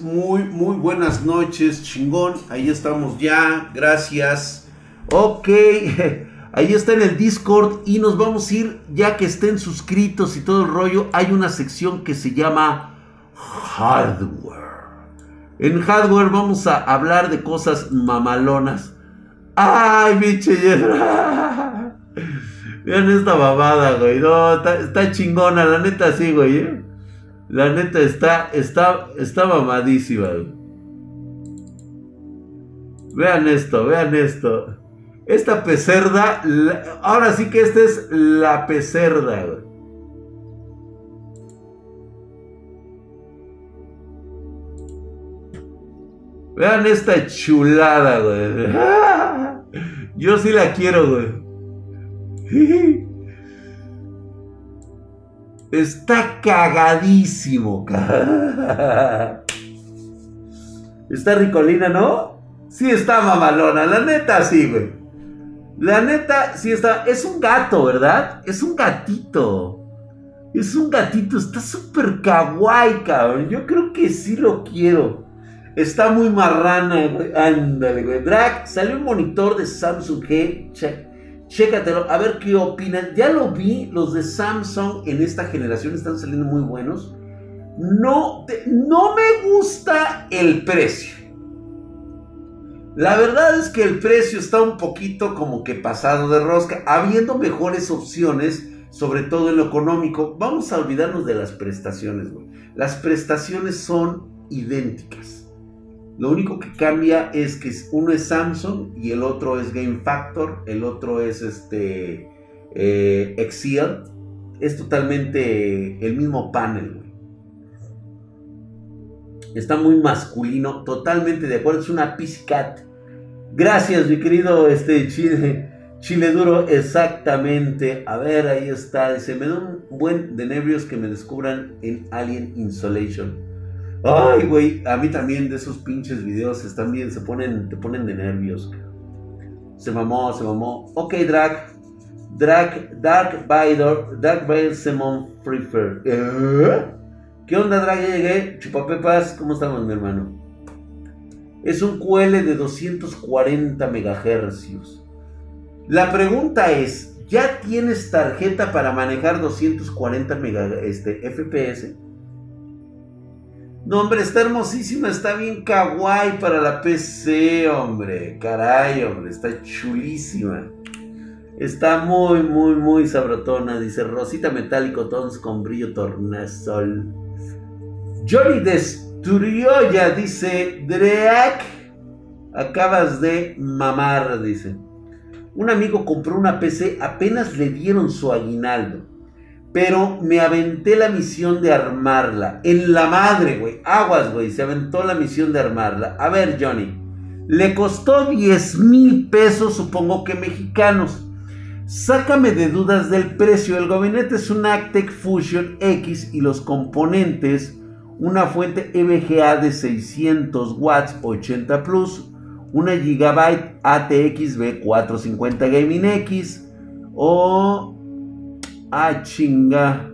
Muy, muy buenas noches, chingón. Ahí estamos ya, gracias. Ok, ahí está en el Discord y nos vamos a ir, ya que estén suscritos y todo el rollo, hay una sección que se llama Hardware. En Hardware vamos a hablar de cosas mamalonas. Ay, biche. Vean esta babada, güey. No, está, está chingona, la neta sí, güey. ¿eh? La neta está, está, está mamadísima. Vean esto, vean esto. Esta pecerda, ahora sí que esta es la pecerda. Vean esta chulada, güey. Yo sí la quiero, güey. Está cagadísimo. Está ricolina, ¿no? Sí está mamalona. La neta, sí, güey. La neta, sí está. Es un gato, ¿verdad? Es un gatito. Es un gatito. Está súper kawaii, cabrón. Yo creo que sí lo quiero. Está muy marrana, güey. Ándale, güey. Drag, salió un monitor de Samsung G. Check Chécatelo, a ver qué opinan. Ya lo vi, los de Samsung en esta generación están saliendo muy buenos. No, no me gusta el precio. La verdad es que el precio está un poquito como que pasado de rosca, habiendo mejores opciones, sobre todo en lo económico. Vamos a olvidarnos de las prestaciones, güey. Las prestaciones son idénticas. Lo único que cambia es que uno es Samsung y el otro es Game Factor, el otro es este eh, Excel. Es totalmente el mismo panel. Está muy masculino, totalmente de acuerdo. Es una PC Cat. Gracias, mi querido este, Chile, Chile Duro. Exactamente. A ver, ahí está. Se me da un buen de nervios que me descubran en Alien Insolation. Ay, güey, a mí también de esos pinches videos están bien, se ponen, te ponen de nervios. Se mamó, se mamó. Ok, Drag. Drag, Dark Vader, Dark Vader Simon Prefer. ¿Eh? ¿Qué onda, Drag? Llegué. Chupapepas, ¿cómo estamos, mi hermano? Es un QL de 240 MHz. La pregunta es, ¿ya tienes tarjeta para manejar 240 MHz este, FPS? No, hombre, está hermosísima, está bien kawaii para la PC, hombre. Caray, hombre, está chulísima. Está muy, muy, muy sabrotona. Dice Rosita Metálico Tons con brillo tornasol. Johnny ya dice Dreak. Acabas de mamar, dice. Un amigo compró una PC, apenas le dieron su aguinaldo. Pero me aventé la misión de armarla. En la madre, güey. Aguas, güey. Se aventó la misión de armarla. A ver, Johnny. Le costó 10 mil pesos, supongo que mexicanos. Sácame de dudas del precio. El gabinete es un Actec Fusion X y los componentes una fuente EVGA de 600 watts 80 plus, una Gigabyte ATX B450 Gaming X o Ah, chinga.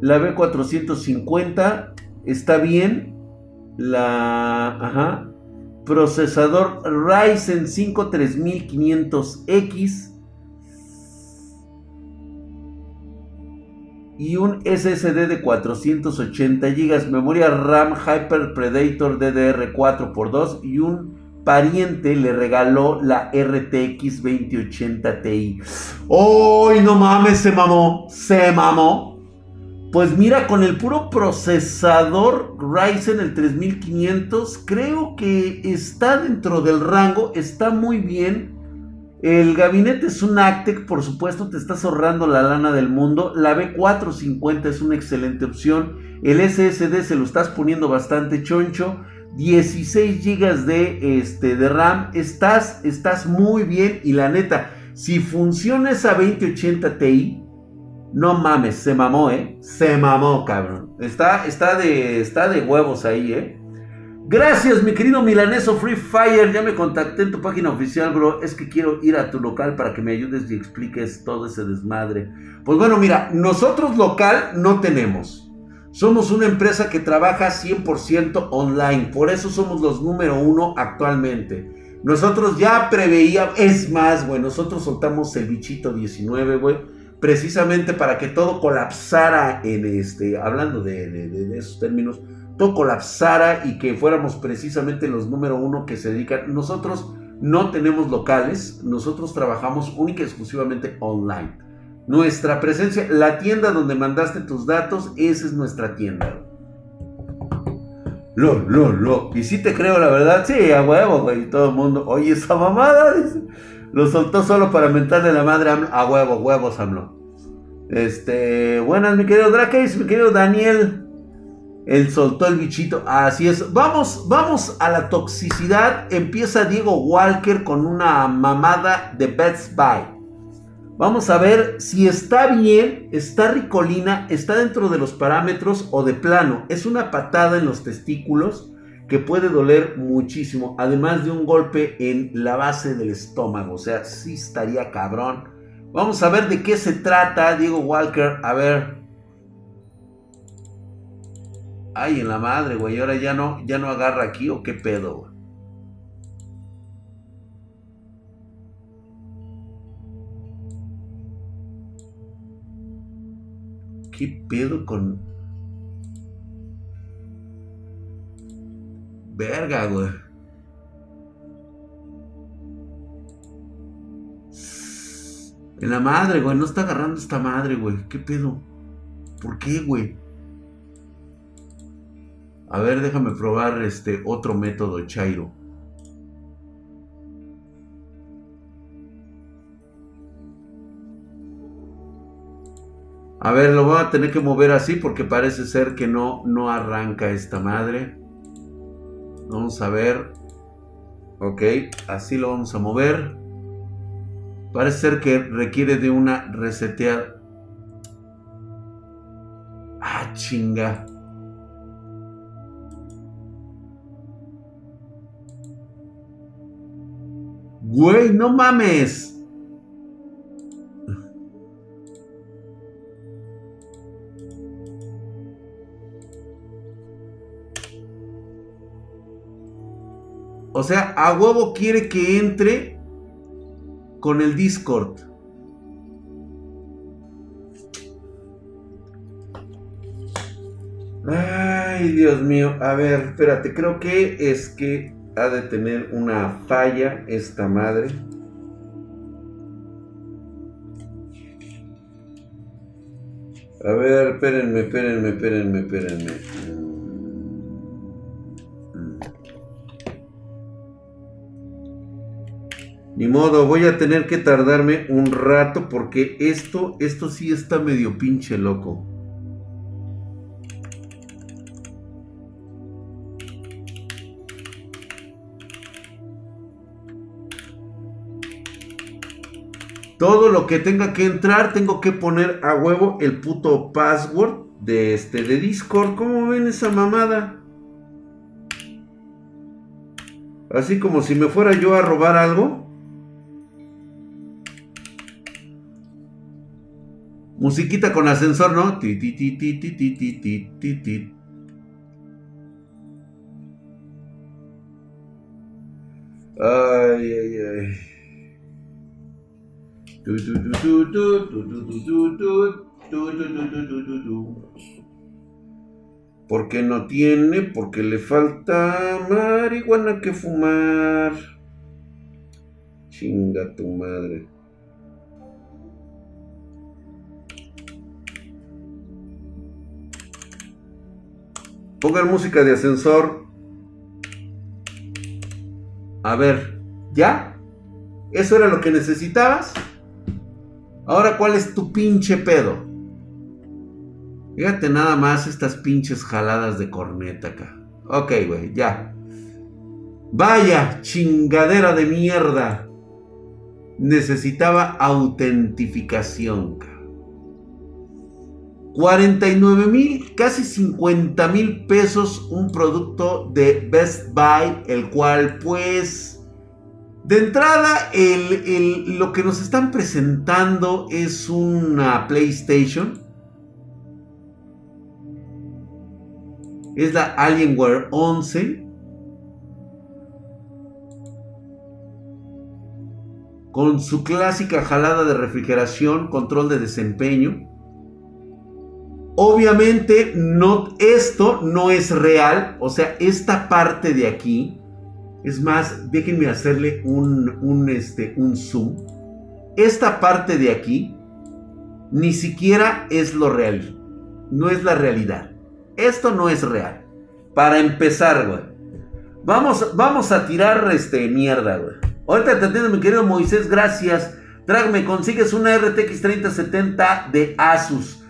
La B450 está bien. La. Ajá. Procesador Ryzen 5 3500X. Y un SSD de 480 GB. Memoria RAM Hyper Predator DDR4 x 2 y un pariente le regaló la RTX 2080 Ti. ¡Uy, no mames! Se mamó, se mamó. Pues mira, con el puro procesador Ryzen el 3500, creo que está dentro del rango, está muy bien. El gabinete es un Actec, por supuesto, te estás ahorrando la lana del mundo. La B450 es una excelente opción. El SSD se lo estás poniendo bastante choncho. 16 GB de, este, de RAM, estás, estás muy bien y la neta, si funciona esa 2080 Ti, no mames, se mamó, ¿eh? Se mamó, cabrón. Está, está, de, está de huevos ahí, ¿eh? Gracias, mi querido milaneso Free Fire. Ya me contacté en tu página oficial, bro. Es que quiero ir a tu local para que me ayudes y expliques todo ese desmadre. Pues bueno, mira, nosotros local no tenemos. Somos una empresa que trabaja 100% online. Por eso somos los número uno actualmente. Nosotros ya preveíamos, es más, güey, nosotros soltamos el bichito 19, güey, precisamente para que todo colapsara en este, hablando de esos términos, todo colapsara y que fuéramos precisamente los número uno que se dedican. Nosotros no tenemos locales, nosotros trabajamos única y exclusivamente online. Nuestra presencia, la tienda donde mandaste tus datos, esa es nuestra tienda. Lo, lo, lo. Y si te creo, la verdad. Sí, a huevo, güey. Todo el mundo. Oye, esa mamada. Lo soltó solo para mentarle la madre a huevo, huevos, AMLO. Este. Buenas, mi querido Drakes, mi querido Daniel. Él soltó el bichito. Así es. Vamos, vamos a la toxicidad. Empieza Diego Walker con una mamada de Best Buy. Vamos a ver si está bien, está ricolina, está dentro de los parámetros o de plano. Es una patada en los testículos que puede doler muchísimo. Además de un golpe en la base del estómago. O sea, sí estaría cabrón. Vamos a ver de qué se trata, Diego Walker. A ver, Ay, en la madre, güey. Ahora ya no, ya no agarra aquí o qué pedo, güey. ¿Qué pedo con... Verga, güey. En la madre, güey. No está agarrando esta madre, güey. ¿Qué pedo? ¿Por qué, güey? A ver, déjame probar este otro método, Chairo. A ver, lo voy a tener que mover así porque parece ser que no, no arranca esta madre. Vamos a ver. Ok, así lo vamos a mover. Parece ser que requiere de una resetear. Ah, chinga. Güey, no mames. O sea, a huevo quiere que entre con el Discord. Ay, Dios mío. A ver, espérate, creo que es que ha de tener una falla esta madre. A ver, espérenme, espérenme, espérenme, espérenme. Ni modo, voy a tener que tardarme un rato porque esto, esto sí está medio pinche loco. Todo lo que tenga que entrar, tengo que poner a huevo el puto password de este de Discord. ¿Cómo ven esa mamada? Así como si me fuera yo a robar algo. Musiquita con ascensor, ¿no? Ti, ti, ti, ti, ti, ti, ti, ti, ti. Ay, ay. Porque no tiene, porque le falta marihuana que fumar. Chinga tu madre. Pongan música de ascensor. A ver, ¿ya? ¿Eso era lo que necesitabas? Ahora, ¿cuál es tu pinche pedo? Fíjate nada más estas pinches jaladas de corneta acá. Ok, güey, ya. Vaya chingadera de mierda. Necesitaba autentificación. 49 mil, casi 50 mil pesos un producto de Best Buy, el cual pues de entrada lo que nos están presentando es una PlayStation. Es la Alienware 11. Con su clásica jalada de refrigeración, control de desempeño Obviamente no, esto no es real, o sea, esta parte de aquí, es más, déjenme hacerle un, un, este, un zoom. Esta parte de aquí ni siquiera es lo real, no es la realidad. Esto no es real. Para empezar, güey. Vamos, vamos a tirar este mierda, güey. Ahorita te atiendo, mi querido Moisés, gracias. Drag, me consigues una RTX 3070 de Asus.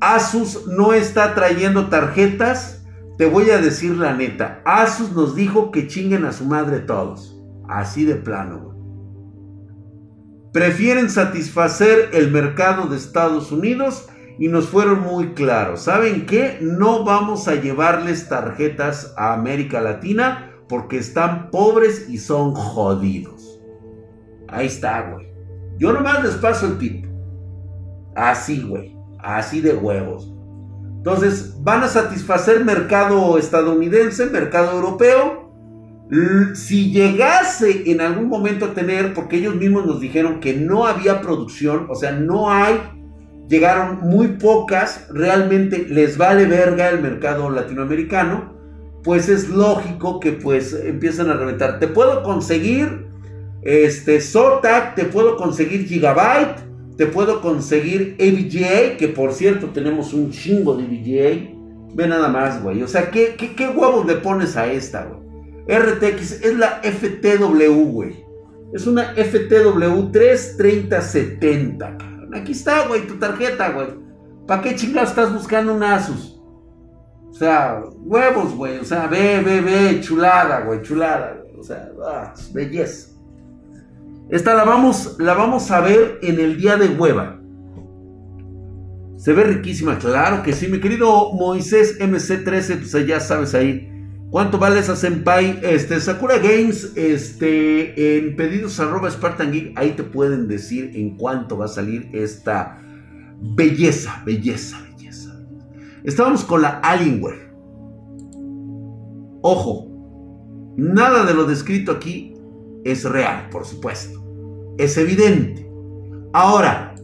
Asus no está trayendo tarjetas. Te voy a decir la neta. Asus nos dijo que chinguen a su madre todos. Así de plano. Prefieren satisfacer el mercado de Estados Unidos y nos fueron muy claros. ¿Saben qué? No vamos a llevarles tarjetas a América Latina porque están pobres y son jodidos. Ahí está, güey. Yo nomás les paso el tip. Así, güey. Así de huevos. Entonces, van a satisfacer mercado estadounidense, mercado europeo. Si llegase en algún momento a tener, porque ellos mismos nos dijeron que no había producción, o sea, no hay, llegaron muy pocas, realmente les vale verga el mercado latinoamericano, pues es lógico que pues empiezan a reventar. Te puedo conseguir este Zotac, te puedo conseguir Gigabyte, te puedo conseguir ABGA, que por cierto tenemos un chingo de ABGA. Ve nada más, güey. O sea, ¿qué, qué, huevos le pones a esta, güey? RTX es la FTW, güey. Es una FTW 33070, Aquí está, güey, tu tarjeta, güey. ¿Para qué chingados estás buscando un Asus? O sea, huevos, güey. O sea, ve, ve, ve, chulada, güey, chulada. O sea, ah, belleza. Esta la vamos, la vamos a ver en el día de hueva. Se ve riquísima, claro que sí. Mi querido Moisés MC13, pues ya sabes ahí. ¿Cuánto vale esa Senpai? Este, Sakura Games, este, en pedidos arroba Spartan Geek, ahí te pueden decir en cuánto va a salir esta belleza, belleza, belleza. Estábamos con la Alienware. Ojo, nada de lo descrito aquí es real, por supuesto es evidente. Ahora,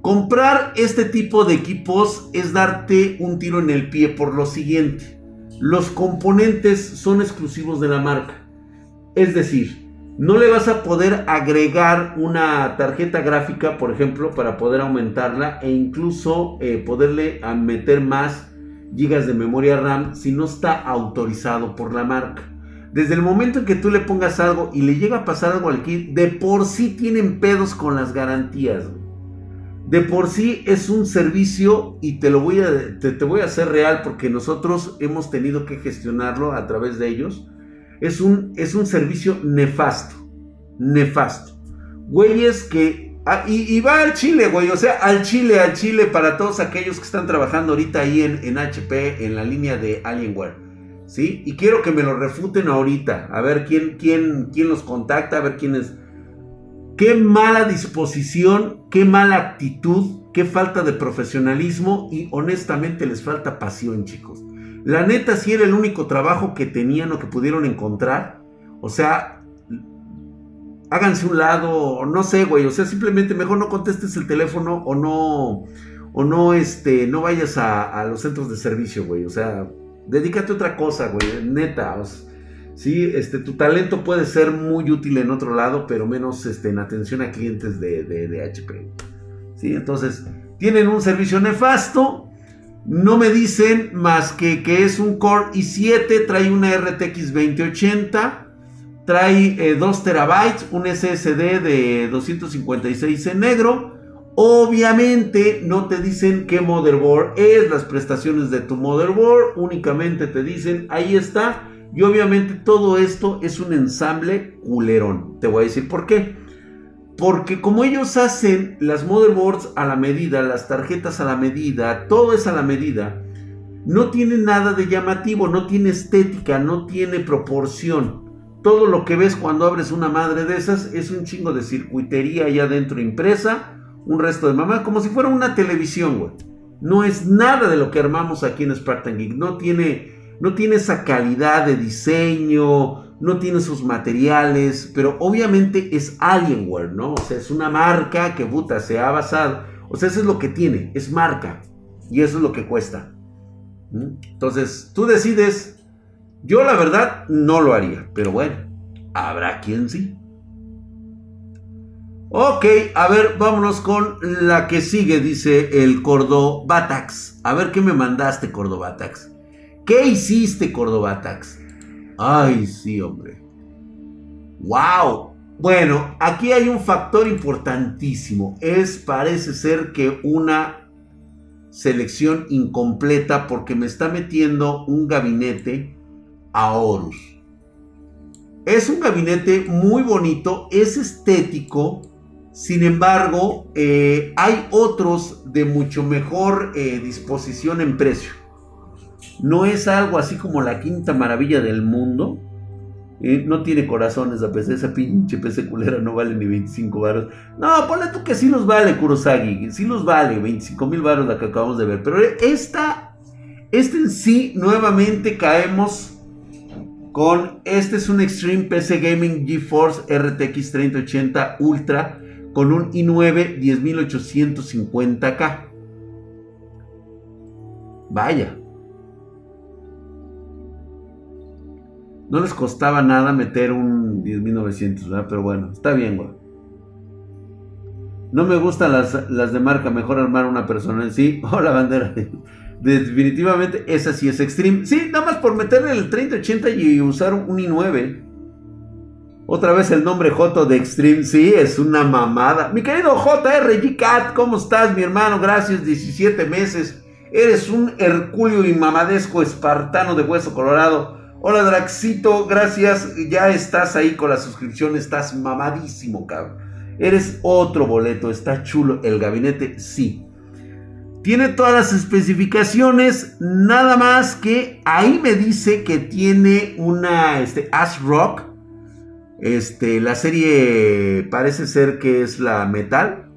comprar este tipo de equipos es darte un tiro en el pie por lo siguiente. Los componentes son exclusivos de la marca. Es decir, no le vas a poder agregar una tarjeta gráfica, por ejemplo, para poder aumentarla e incluso eh, poderle meter más gigas de memoria RAM si no está autorizado por la marca. Desde el momento en que tú le pongas algo y le llega a pasar algo al kit, de por sí tienen pedos con las garantías. De por sí es un servicio y te lo voy a, te, voy a hacer real porque nosotros hemos tenido que gestionarlo a través de ellos. Es un, es un servicio nefasto. Nefasto. Güeyes que... Ah, y, va al Chile, güey. O sea, al Chile, al Chile para todos aquellos que están trabajando ahorita ahí en, en HP, en la línea de Alienware. ¿Sí? Y quiero que me lo refuten ahorita, a ver quién, quién, quién los contacta, a ver quién es. Qué mala disposición, qué mala actitud, qué falta de profesionalismo y honestamente les falta pasión, chicos. La neta, si era el único trabajo que tenían o que pudieron encontrar, o sea, háganse un lado, no sé, güey, o sea, simplemente mejor no contestes el teléfono o no, o no, este, no vayas a, a los centros de servicio, güey, o sea, Dedícate a otra cosa, güey, neta. sí, este, tu talento puede ser muy útil en otro lado, pero menos este, en atención a clientes de, de, HP. Sí, entonces, tienen un servicio nefasto. No me dicen más que que es un Core i7, trae una RTX 2080, trae 2 eh, terabytes, un SSD de 256 en negro Obviamente no te dicen qué motherboard es, las prestaciones de tu motherboard, únicamente te dicen ahí está. Y obviamente todo esto es un ensamble culerón. Te voy a decir por qué. Porque como ellos hacen las motherboards a la medida, las tarjetas a la medida, todo es a la medida, no tiene nada de llamativo, no tiene estética, no tiene proporción. Todo lo que ves cuando abres una madre de esas es un chingo de circuitería allá adentro impresa, un resto de mamá, como si fuera una televisión, güey. No es nada de lo que armamos aquí en Spartan Geek. No tiene, no tiene esa calidad de diseño, no tiene sus materiales, pero obviamente es Alienware, ¿no? O sea, es una marca que puta se ha basado. O sea, eso es lo que tiene, es marca. Y eso es lo que cuesta. ¿Mm? Entonces, tú decides. Yo la verdad no lo haría, pero bueno, habrá quien sí. Ok, a ver, vámonos con la que sigue, dice el Cordobatax. A ver qué me mandaste, Cordobatax. ¿Qué hiciste, Cordobatax? Ay, sí, hombre. ¡Wow! Bueno, aquí hay un factor importantísimo. Es, parece ser que una selección incompleta porque me está metiendo un gabinete a Horus. Es un gabinete muy bonito, es estético. Sin embargo, eh, hay otros de mucho mejor eh, disposición en precio. No es algo así como la quinta maravilla del mundo. Eh, no tiene corazones a PC, esa pinche PC culera no vale ni 25 varos. No, ponle tú que sí los vale Kurosagi, sí los vale, 25 mil varos la que acabamos de ver. Pero esta, este en sí, nuevamente caemos con, este es un Extreme PC Gaming GeForce RTX 3080 Ultra con un i9 10850K. Vaya, No les costaba nada meter un 10.900, ¿verdad? Pero bueno, está bien, güey. No me gustan las, las de marca, mejor armar una persona en sí. Hola, bandera. Definitivamente, esa sí es Extreme. Sí, nada más por meterle el 3080 y usar un i9. Otra vez el nombre Joto de Extreme, sí, es una mamada. Mi querido JRG Cat, ¿cómo estás, mi hermano? Gracias, 17 meses. Eres un hercúleo y mamadesco espartano de hueso colorado. Hola Draxito, gracias. Ya estás ahí con la suscripción, estás mamadísimo, cabrón. Eres otro boleto, está chulo. El gabinete, sí. Tiene todas las especificaciones, nada más que ahí me dice que tiene una este, Ash Rock. Este, la serie parece ser que es la Metal,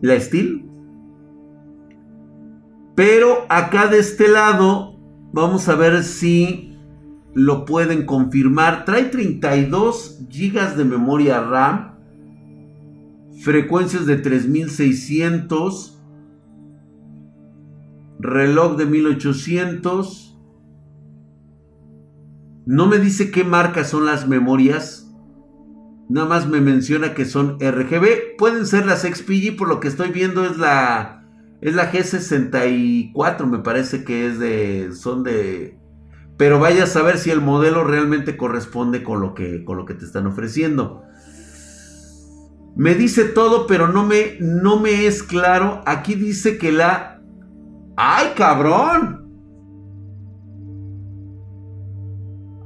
la Steel. Pero acá de este lado, vamos a ver si lo pueden confirmar. Trae 32 GB de memoria RAM, frecuencias de 3600, reloj de 1800. No me dice qué marcas son las memorias. Nada más me menciona que son RGB. Pueden ser las XPG, por lo que estoy viendo es la es la G64, me parece que es de son de pero vaya a saber si el modelo realmente corresponde con lo que, con lo que te están ofreciendo. Me dice todo, pero no me, no me es claro. Aquí dice que la... ¡Ay, cabrón!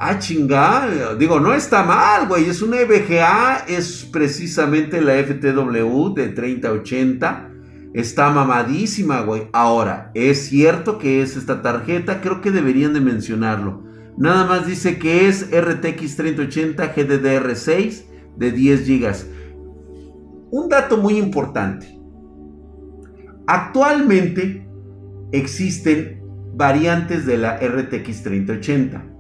Ah, chingada. Digo, no está mal, güey. Es una EVGA. Es precisamente la FTW de 3080. Está mamadísima, güey. Ahora, es cierto que es esta tarjeta, creo que deberían de mencionarlo. Nada más dice que es RTX 3080 GDDR6 de 10 GB. Un dato muy importante. Actualmente existen variantes de la RTX 3080.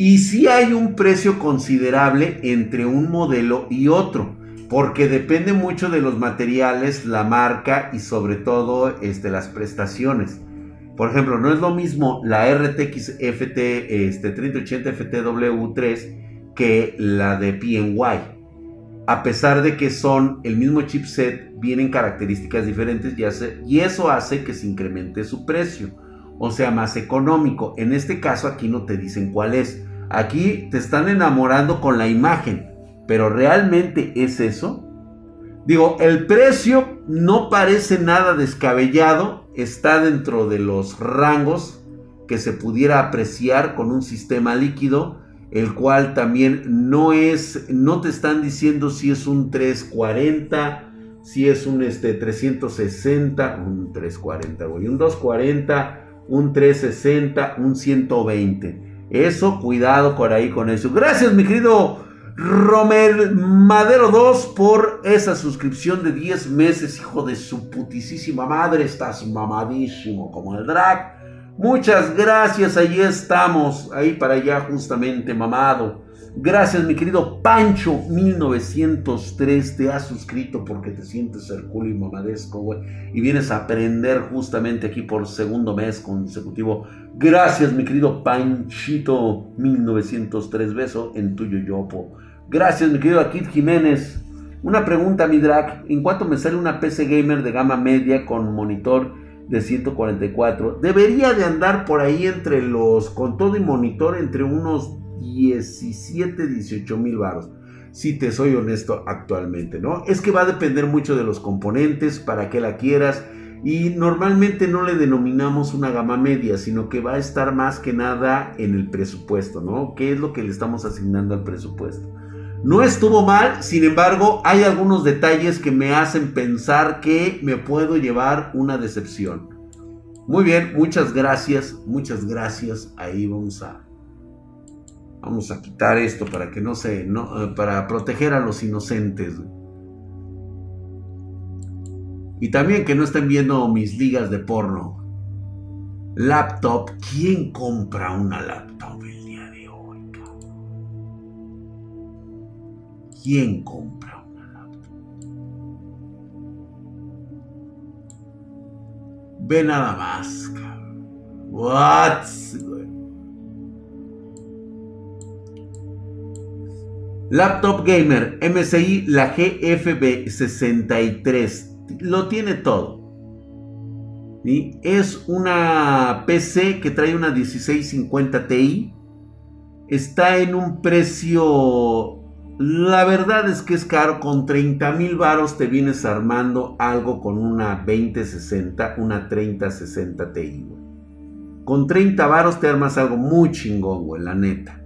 Y sí hay un precio considerable entre un modelo y otro porque depende mucho de los materiales, la marca y sobre todo este, las prestaciones. Por ejemplo, no es lo mismo la RTX FT este, 3080 FTW3 que la de PNY. A pesar de que son el mismo chipset, vienen características diferentes y eso hace que se incremente su precio. O sea, más económico. En este caso aquí no te dicen cuál es. Aquí te están enamorando con la imagen pero ¿realmente es eso? Digo, el precio no parece nada descabellado, está dentro de los rangos que se pudiera apreciar con un sistema líquido el cual también no es, no te están diciendo si es un 340, si es un este, 360, un 340, güey, un 240, un 360, un 120. Eso, cuidado por ahí con eso. Gracias, mi querido Romer Madero 2 por esa suscripción de 10 meses, hijo de su putisísima madre. Estás mamadísimo como el drag. Muchas gracias, ahí estamos, ahí para allá justamente, mamado. Gracias, mi querido Pancho 1903, te has suscrito porque te sientes el culo y mamadesco, güey. Y vienes a aprender justamente aquí por segundo mes consecutivo. Gracias, mi querido Panchito 1903, beso en tuyo yopo. Gracias, mi querido Akit Jiménez. Una pregunta, mi drag. ¿En cuánto me sale una PC gamer de gama media con monitor de 144? Debería de andar por ahí entre los, con todo y monitor, entre unos 17, 18 mil baros. Si te soy honesto actualmente, ¿no? Es que va a depender mucho de los componentes, para que la quieras. Y normalmente no le denominamos una gama media, sino que va a estar más que nada en el presupuesto, ¿no? ¿Qué es lo que le estamos asignando al presupuesto? No estuvo mal, sin embargo, hay algunos detalles que me hacen pensar que me puedo llevar una decepción. Muy bien, muchas gracias, muchas gracias. Ahí vamos a vamos a quitar esto para que no se no, eh, para proteger a los inocentes. Y también que no estén viendo mis ligas de porno. Laptop, ¿quién compra una laptop? ¿Quién compra una laptop? Ve nada más, cabrón. What? Laptop Gamer MSI, la GFB63. Lo tiene todo. Es una PC que trae una 1650 Ti. Está en un precio la verdad es que es caro, con 30 mil varos te vienes armando algo con una 2060, una 3060 Ti, Con 30 varos te armas algo muy chingón, güey, la neta.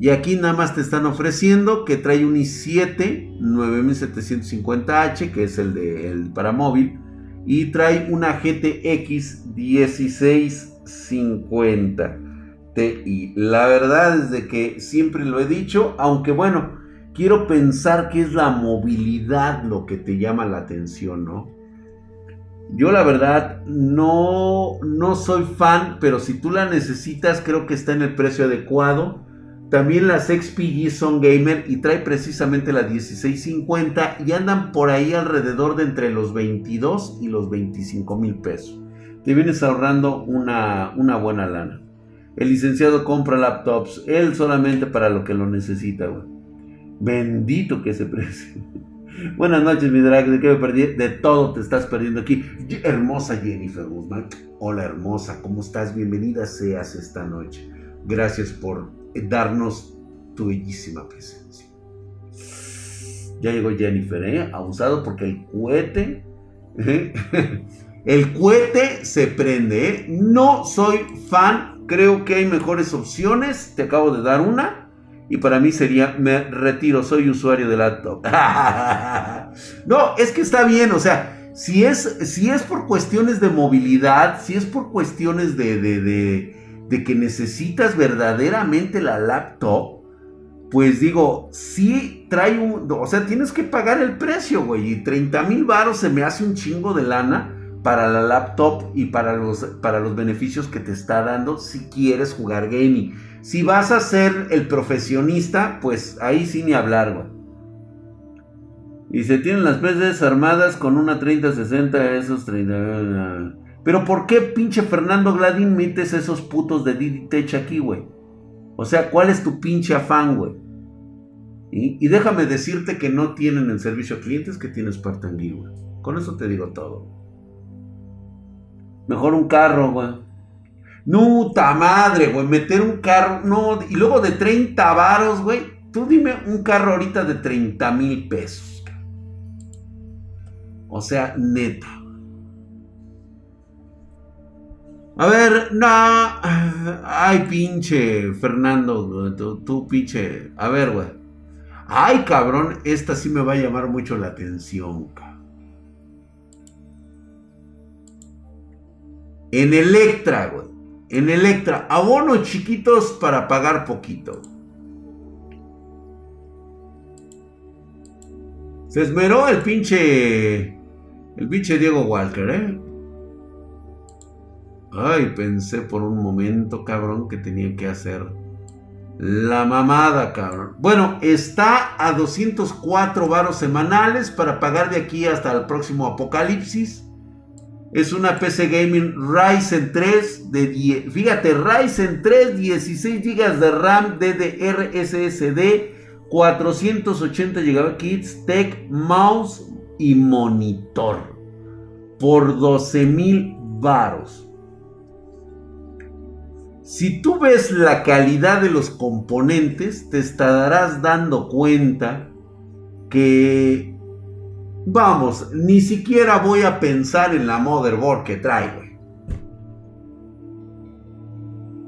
Y aquí nada más te están ofreciendo que trae un i7 9750H, que es el de el para móvil, y trae una GTX 1650 Ti. La verdad es de que siempre lo he dicho, aunque bueno, quiero pensar que es la movilidad lo que te llama la atención, ¿no? Yo la verdad no, no soy fan, pero si tú la necesitas creo que está en el precio adecuado. También las XPG son gamer y trae precisamente la 1650 y andan por ahí alrededor de entre los 22 y los 25 mil pesos. Te vienes ahorrando una, una buena lana. El licenciado compra laptops, él solamente para lo que lo necesita, güey. Bendito que ese precio. Buenas noches, mi drag. ¿De qué me perdí? De todo te estás perdiendo aquí. Hermosa Jennifer Guzmán. Hola, hermosa. ¿Cómo estás? Bienvenida seas esta noche. Gracias por darnos tu bellísima presencia. Ya llegó Jennifer, ¿eh? Abusado porque el cohete. ¿eh? El cohete se prende, ¿eh? No soy fan. Creo que hay mejores opciones. Te acabo de dar una y para mí sería, me retiro, soy usuario de laptop. no, es que está bien, o sea, si es, si es por cuestiones de movilidad, si es por cuestiones de, que necesitas verdaderamente la laptop, pues digo, sí trae un, o sea, tienes que pagar el precio, güey, y 30 mil baros se me hace un chingo de lana para la laptop y para los, para los beneficios que te está dando si quieres jugar gaming. Si vas a ser el profesionista, pues ahí sí ni hablar, güey. Y se tienen las PCs armadas con una 3060, esos 30... Pero ¿por qué pinche Fernando Gladín metes esos putos de Didi Tech aquí, güey? O sea, ¿cuál es tu pinche afán, güey? Y, déjame decirte que no tienen el servicio a clientes que tienes Spartan güey. Con eso te digo todo. Mejor un carro, güey. Nuta madre, güey, meter un carro, no, y luego de 30 varos, güey. Tú dime un carro ahorita de 30 mil pesos. O sea, neta. A ver, no. Ay, pinche Fernando, tú, pinche. A ver, güey. Ay, cabrón, esta sí me va a llamar mucho la atención, En Electra, güey. En Electra, abonos chiquitos para pagar poquito. Se esmeró el pinche. El pinche Diego Walker, ¿eh? Ay, pensé por un momento, cabrón, que tenía que hacer la mamada, cabrón. Bueno, está a 204 varos semanales para pagar de aquí hasta el próximo apocalipsis. Es una PC Gaming Ryzen 3 de 10, fíjate, Ryzen 3 16 GB de RAM DDR SSD 480 GB Tech Mouse y monitor por 12 mil varos. Si tú ves la calidad de los componentes, te estarás dando cuenta que, vamos, ni siquiera voy a pensar en la motherboard que trae, güey.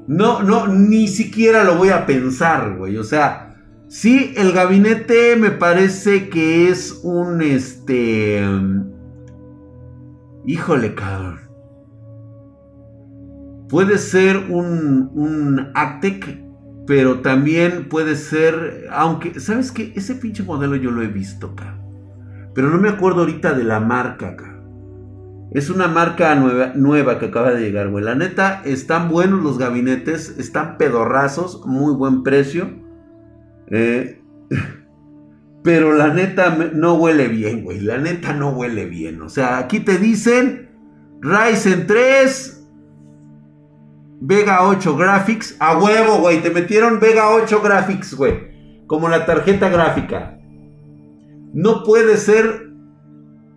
No, no, ni siquiera lo voy a pensar, güey. O sea, sí, el gabinete me parece que es un, este... Híjole, cabrón. Puede ser un, un Actec, pero también puede ser, aunque, ¿sabes qué? Ese pinche modelo yo lo he visto acá. Pero no me acuerdo ahorita de la marca acá. Es una marca nueva, nueva que acaba de llegar, güey. La neta, están buenos los gabinetes, están pedorrazos, muy buen precio. Eh, pero la neta no huele bien, güey. La neta no huele bien. O sea, aquí te dicen Ryzen 3, Vega 8 Graphics. A huevo, güey. Te metieron Vega 8 Graphics, güey. Como la tarjeta gráfica. No puede ser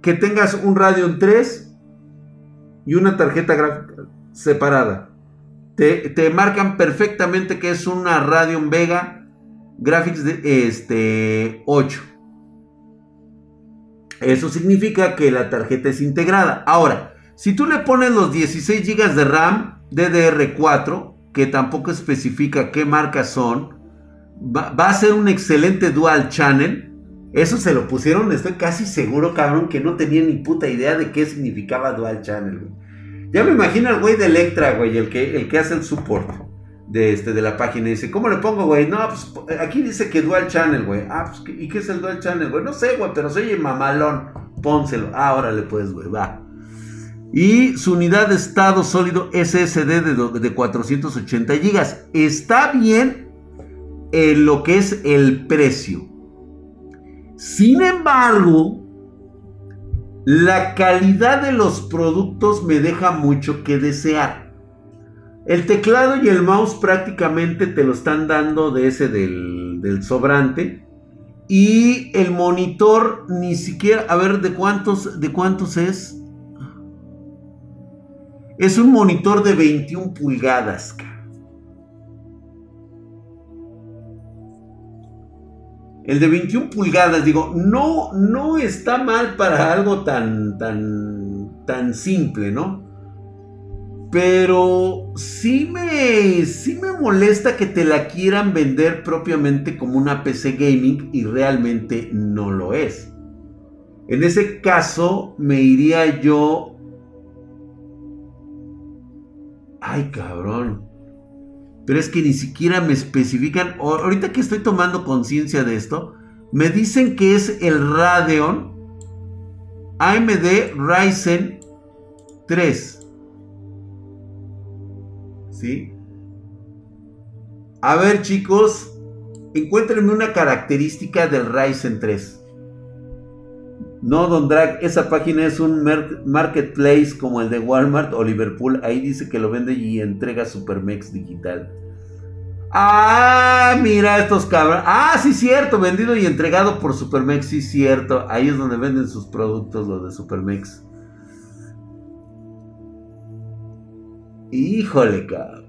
que tengas un Radeon 3 y una tarjeta gráfica separada. Te, marcan perfectamente que es una Radeon Vega Graphics de este 8. Eso significa que la tarjeta es integrada. Ahora, si tú le pones los 16 GB de RAM, DDR4, que tampoco especifica qué marcas son, va, a ser un excelente dual channel. Eso se lo pusieron, estoy casi seguro, cabrón, que no tenía ni puta idea de qué significaba dual channel, Ya me imagino al güey de Electra, güey, el que, el que hace el support de, este, de la página. Dice, ¿cómo le pongo, güey? No, pues aquí dice que dual channel, güey. Ah, pues, ¿y qué es el dual channel, güey? No sé, güey, pero soy mamalón. Pónselo. Ah, órale, pues, güey, va. Y su unidad de estado sólido SSD de, 480 GB. Está bien en lo que es el precio. Sin embargo, la calidad de los productos me deja mucho que desear. El teclado y el mouse prácticamente te lo están dando de ese del, del sobrante. Y el monitor ni siquiera, a ver, ¿de cuántos, de cuántos es? Es un monitor de 21 pulgadas. El de 21 pulgadas, digo, no, no está mal para algo tan, tan, tan simple, ¿no? Pero sí me, sí me molesta que te la quieran vender propiamente como una PC gaming y realmente no lo es. En ese caso me iría yo Ay, cabrón. Pero es que ni siquiera me especifican. Ahorita que estoy tomando conciencia de esto, me dicen que es el Radeon AMD Ryzen 3. ¿Sí? A ver, chicos, encuéntrenme una característica del Ryzen 3. No, Don Drag, esa página es un marketplace como el de Walmart o Liverpool. Ahí dice que lo vende y entrega Supermex digital. Ah, mira estos cabros. Ah, sí, cierto, vendido y entregado por Supermex, sí, cierto. Ahí es donde venden sus productos, los de Supermex. Híjole, cabrón.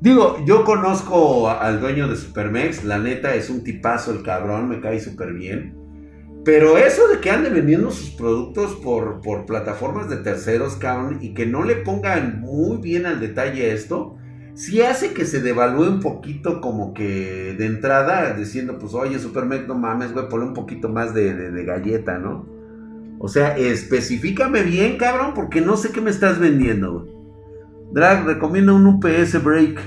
Digo, yo conozco al dueño de Supermex, la neta es un tipazo el cabrón, me cae súper bien. Pero eso de que ande vendiendo sus productos por, por plataformas de terceros, cabrón, y que no le pongan muy bien al detalle esto, sí hace que se devalúe un poquito como que de entrada, diciendo, pues, oye, Supermac, no mames, güey, ponle un poquito más de, de, galleta, ¿no? O sea, especifícame bien, cabrón, porque no sé qué me estás vendiendo, güey. Drag, recomiendo un UPS Break.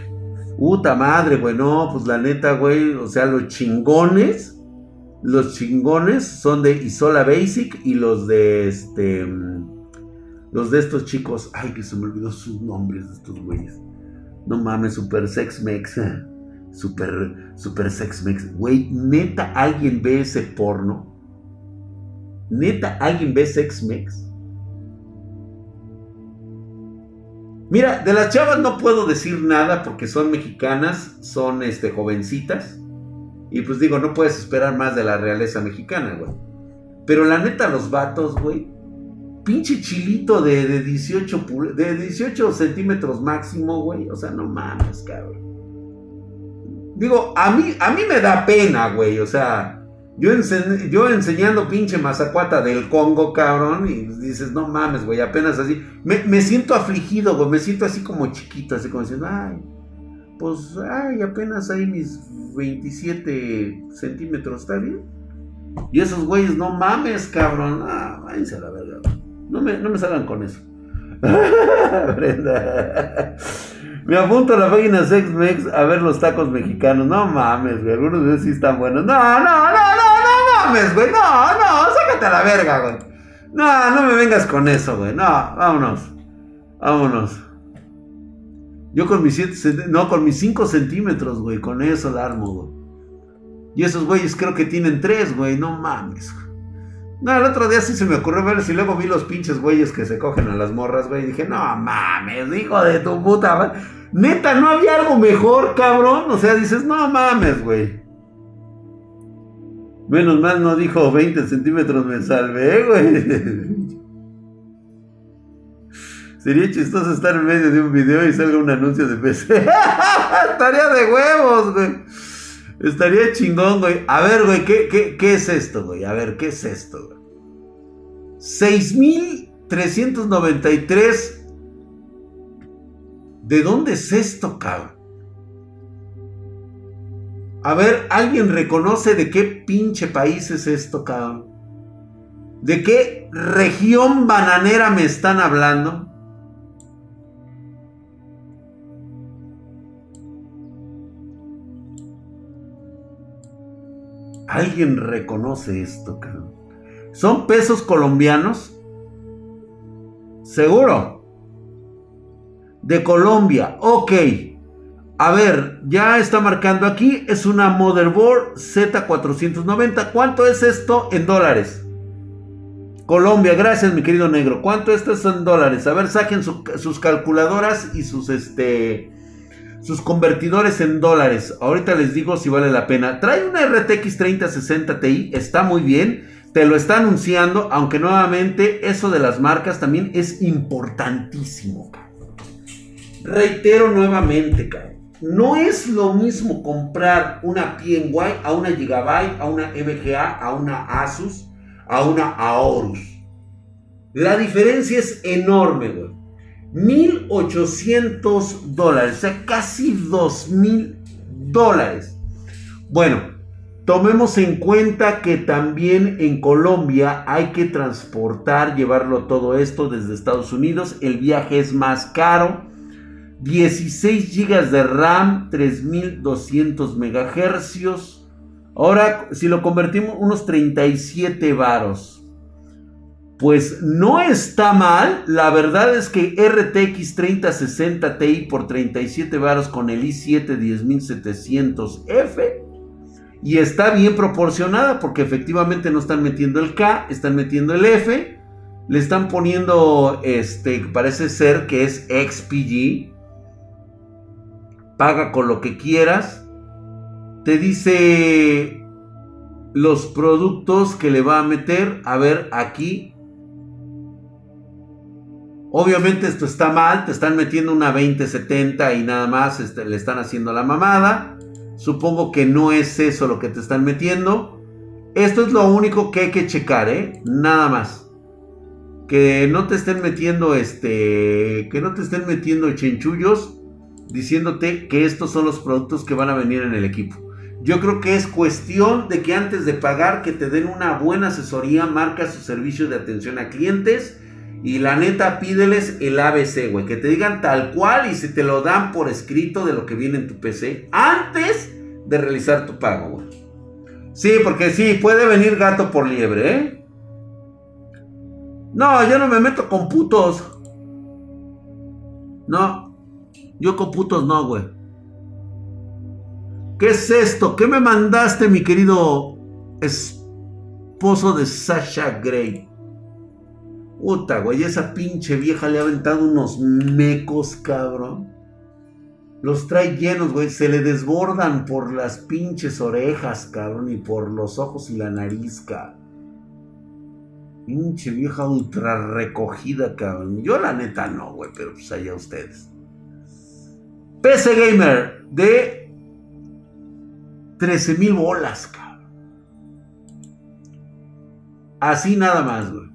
Puta madre, güey, no, pues la neta, güey, o sea, los chingones los chingones son de Isola Basic y los de este. Los de estos chicos. Ay, que se me olvidó sus nombres de estos güeyes. No mames, Super Sex Mex. Super, super Sex Mex. Güey, neta, alguien ve ese porno. Neta, alguien ve Sex Mex. Mira, de las chavas no puedo decir nada porque son mexicanas, son este, jovencitas. Y pues digo, no puedes esperar más de la realeza mexicana, güey. Pero la neta, los vatos, güey. Pinche chilito de, de 18, de 18 centímetros máximo, güey. O sea, no mames, cabrón. Digo, a mí, a mí me da pena, güey. O sea, yo, yo enseñando pinche mazacuata del Congo, cabrón. Y dices, no mames, güey, apenas así. Me, me siento afligido, güey. Me siento así como chiquito, así como diciendo, ay pues, ay, apenas hay mis 27 centímetros, ¿está bien? Y esos güeyes, no mames, cabrón. Ah, váyanse a la verga. No me, no me salgan con eso. Brenda. Me apunto a la página SexMex a ver los tacos mexicanos. No mames, güey. Algunos de sí están buenos. No, no, no, no, no mames, güey. No, no, sácate a la verga, güey. No, no me vengas con eso, güey. No, vámonos. Vámonos. Yo con mis 7, no, con mis 5 centímetros, güey, con eso la armo, güey. Y esos güeyes creo que tienen 3, güey, no mames. No, el otro día sí se me ocurrió ver si luego vi los pinches güeyes que se cogen a las morras, güey. Y dije, no mames, hijo de tu puta. Neta, no había algo mejor, cabrón. O sea, dices, no mames, güey. Menos mal no dijo 20 centímetros, me salvé, güey. Sería chistoso estar en medio de un video y salga un anuncio de PC. Estaría de huevos, güey. Estaría chingón, güey. A ver, güey, ¿qué, ¿qué, es esto, güey? A ver, ¿qué es esto, güey? 6.393. ¿De dónde es esto, cabrón? A ver, ¿alguien reconoce de qué pinche país es esto, cabrón? ¿De qué región bananera me están hablando? ¿Alguien reconoce esto, cabrón? ¿Son pesos colombianos? Seguro. De Colombia. Ok. A ver, ya está marcando aquí. Es una motherboard Z490. ¿Cuánto es esto en dólares? Colombia, gracias mi querido negro. ¿Cuánto esto es en dólares? A ver, saquen sus calculadoras y sus este sus convertidores en dólares. Ahorita les digo si vale la pena. Trae una RTX 3060 Ti, está muy bien. Te lo está anunciando, aunque nuevamente eso de las marcas también es importantísimo. Reitero nuevamente, No es lo mismo comprar una PNY a una Gigabyte, a una EVGA, a una Asus, a una Aorus. La diferencia es enorme, güey. 1.800 dólares, o sea, casi 2.000 dólares. Bueno, tomemos en cuenta que también en Colombia hay que transportar, llevarlo todo esto desde Estados Unidos. El viaje es más caro. 16 GB de RAM, 3200 MHz. Ahora, si lo convertimos, unos 37 varos pues no está mal. La verdad es que RTX 3060 Ti por 37 baros con el i7 10700F. Y está bien proporcionada porque efectivamente no están metiendo el K, están metiendo el F. Le están poniendo, este, parece ser que es XPG. Paga con lo que quieras. Te dice los productos que le va a meter. A ver, aquí Obviamente esto está mal, te están metiendo una 2070 y nada más este, le están haciendo la mamada. Supongo que no es eso lo que te están metiendo. Esto es lo único que hay que checar, ¿eh? Nada más. Que no te estén metiendo este. Que no te estén metiendo chenchullos diciéndote que estos son los productos que van a venir en el equipo. Yo creo que es cuestión de que antes de pagar que te den una buena asesoría, marca su servicio de atención a clientes y la neta pídeles el ABC, güey, que te digan tal cual y se te lo dan por escrito de lo que viene en tu PC antes de realizar tu pago, güey. Sí, porque sí, puede venir gato por liebre, ¿eh? No, yo no me meto con putos. No, yo con putos no, güey. ¿Qué es esto? ¿Qué me mandaste, mi querido esposo de Sasha Gray? Puta, güey, esa pinche vieja le ha aventado unos mecos, cabrón. Los trae llenos, güey. Se le desbordan por las pinches orejas, cabrón. Y por los ojos y la nariz, cabrón. Pinche vieja ultra recogida, cabrón. Yo la neta no, güey. Pero pues allá ustedes. PC Gamer de 13 mil bolas, cabrón. Así nada más, güey.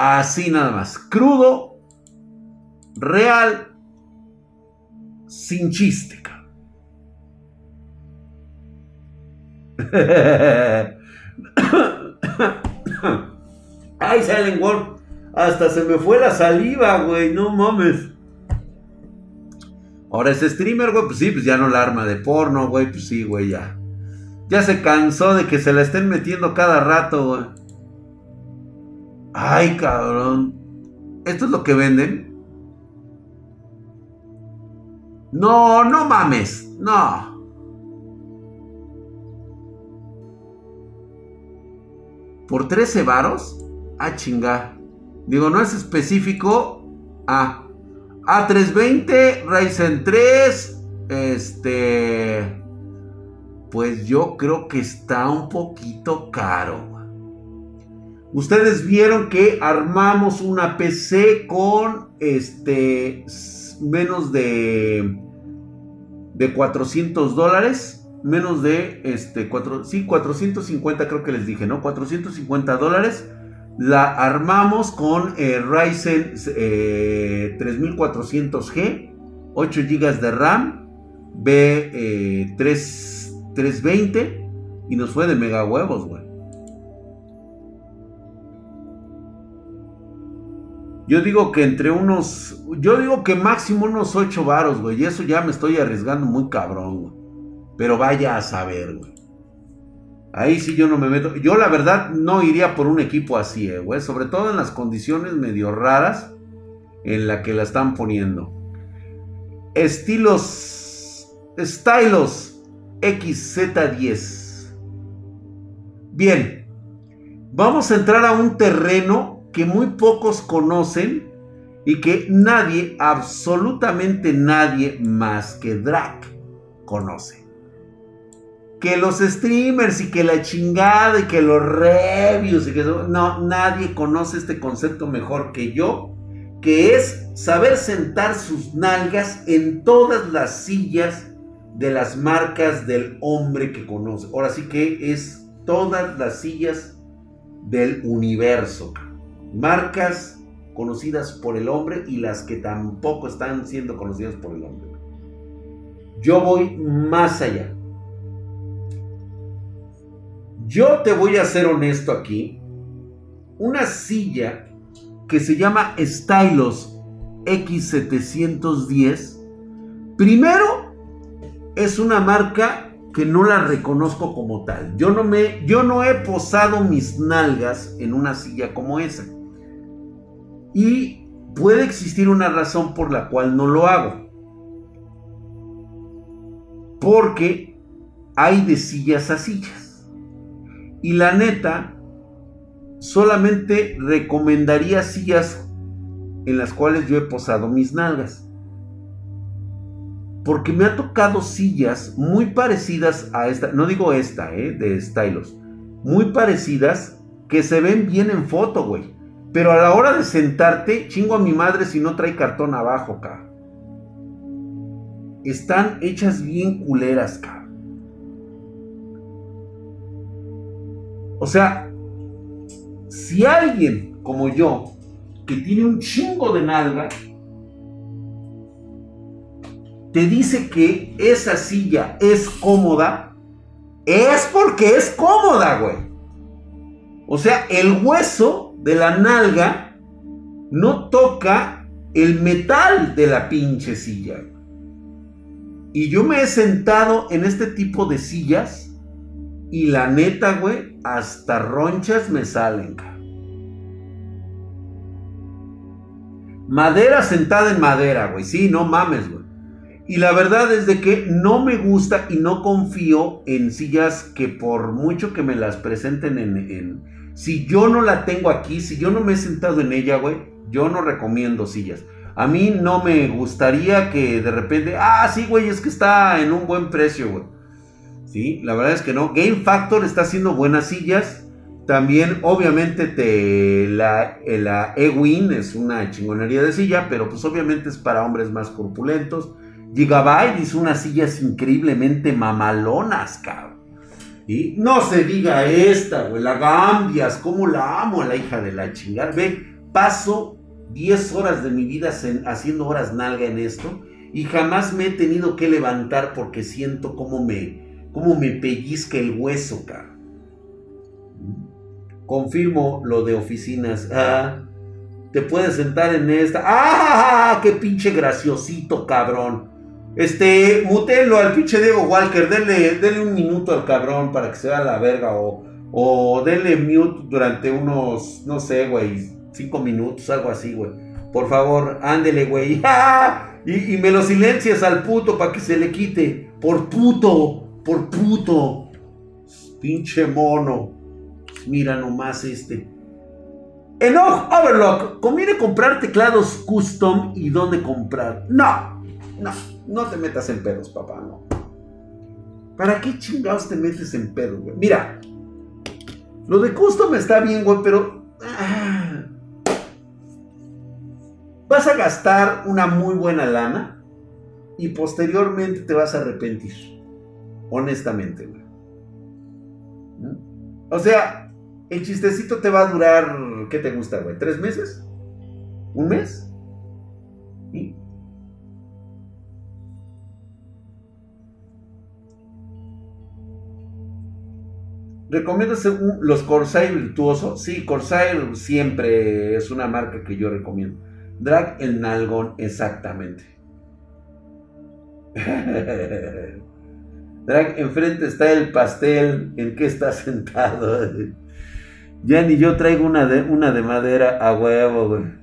Así nada más. Crudo, real, sin chiste. Ay, Silent Wolf. Hasta se me fue la saliva, güey. No mames. Ahora ese streamer, güey, pues sí, pues ya no la arma de porno, güey. Pues sí, güey, ya. Ya se cansó de que se la estén metiendo cada rato, güey. Ay, cabrón. ¿Esto es lo que venden? No, no mames. No. ¿Por 13 varos? Ah, chinga. Digo, no es específico. Ah. A320, Ryzen 3. Este. Pues yo creo que está un poquito caro. Ustedes vieron que armamos una PC con este menos de de 400 dólares menos de este, cuatro, sí, 450 creo que les dije, ¿no? 450 dólares. La armamos con eh, Ryzen 3400G, 8 GB de RAM, B3, 320 eh, y nos fue de mega huevos, güey. Yo digo que entre unos, yo digo que máximo unos 8 varos, güey, y eso ya me estoy arriesgando muy cabrón, güey. Pero vaya a saber, güey. Ahí sí yo no me meto. Yo la verdad no iría por un equipo así, eh, güey. Sobre todo en las condiciones medio raras en la que la están poniendo. Estilos. Stylos XZ10. Bien. Vamos a entrar a un terreno que muy pocos conocen y que nadie, absolutamente nadie más que Drac conoce que los streamers y que la chingada y que los reviews y que no, nadie conoce este concepto mejor que yo, que es saber sentar sus nalgas en todas las sillas de las marcas del hombre que conoce. Ahora sí que es todas las sillas del universo. Marcas conocidas por el hombre y las que tampoco están siendo conocidas por el hombre. Yo voy más allá. Yo te voy a ser honesto aquí. Una silla que se llama Stylos X710, primero es una marca que no la reconozco como tal. Yo no me yo no he posado mis nalgas en una silla como esa. Y puede existir una razón por la cual no lo hago. Porque hay de sillas a sillas. Y la neta, solamente recomendaría sillas en las cuales yo he posado mis nalgas. Porque me ha tocado sillas muy parecidas a esta, no digo esta, eh, de Stylos, muy parecidas que se ven bien en foto, güey. Pero a la hora de sentarte, chingo a mi madre si no trae cartón abajo, acá. están hechas bien culeras, cabrón. O sea, si alguien como yo, que tiene un chingo de nalga, te dice que esa silla es cómoda, es porque es cómoda, güey. O sea, el hueso de la nalga no toca el metal de la pinche silla. Y yo me he sentado en este tipo de sillas y la neta, güey, hasta ronchas me salen. Madera sentada en madera, güey. Sí, no mames, güey. Y la verdad es de que no me gusta y no confío en sillas que por mucho que me las presenten en, Si yo no la tengo aquí, si yo no me he sentado en ella, güey, yo no recomiendo sillas. A mí no me gustaría que de repente, ah, sí, güey, es que está en un buen precio, güey. Sí, la verdad es que no. Game Factor está haciendo buenas sillas. También, obviamente, te, la, la Ewin es una chingonería de silla, pero pues obviamente es para hombres más corpulentos. Gigabyte hizo unas sillas increíblemente mamalonas, cabrón. Y no se diga esta, güey, la Gambias, cómo la amo a la hija de la chingada. Ve, paso 10 horas de mi vida haciendo horas nalga en esto y jamás me he tenido que levantar porque siento cómo me, cómo me pellizca el hueso, cabrón. Confirmo lo de oficinas. Ah, te puedes sentar en esta. ¡Ah! ¡Qué pinche graciosito, cabrón! Este, mutelo al pinche Diego Walker, denle, un minuto al cabrón para que se vea la verga o, o denle mute durante unos, no sé, güey, cinco minutos, algo así, güey. Por favor, ándele, güey. Y, y, me lo silencias al puto para que se le quite. Por puto, por puto. Pinche mono. Mira nomás este. Enough Overlock. ¿Conviene comprar teclados custom y dónde comprar? No, no. No te metas en pedos, papá, no. ¿Para qué chingados te metes en pedos, güey? Mira, lo de custom está bien, güey, pero... Ah, vas a gastar una muy buena lana y posteriormente te vas a arrepentir. Honestamente, güey. O sea, el chistecito te va a durar, ¿qué te gusta, güey? ¿Tres meses? ¿Un mes? ¿Y? Recomiendo los Corsair Virtuoso. Sí, Corsair siempre es una marca que yo recomiendo. Drag el nalgón, exactamente. Drag, enfrente está el pastel. ¿En qué está sentado? ya ni yo traigo una de, una de madera a huevo, güey.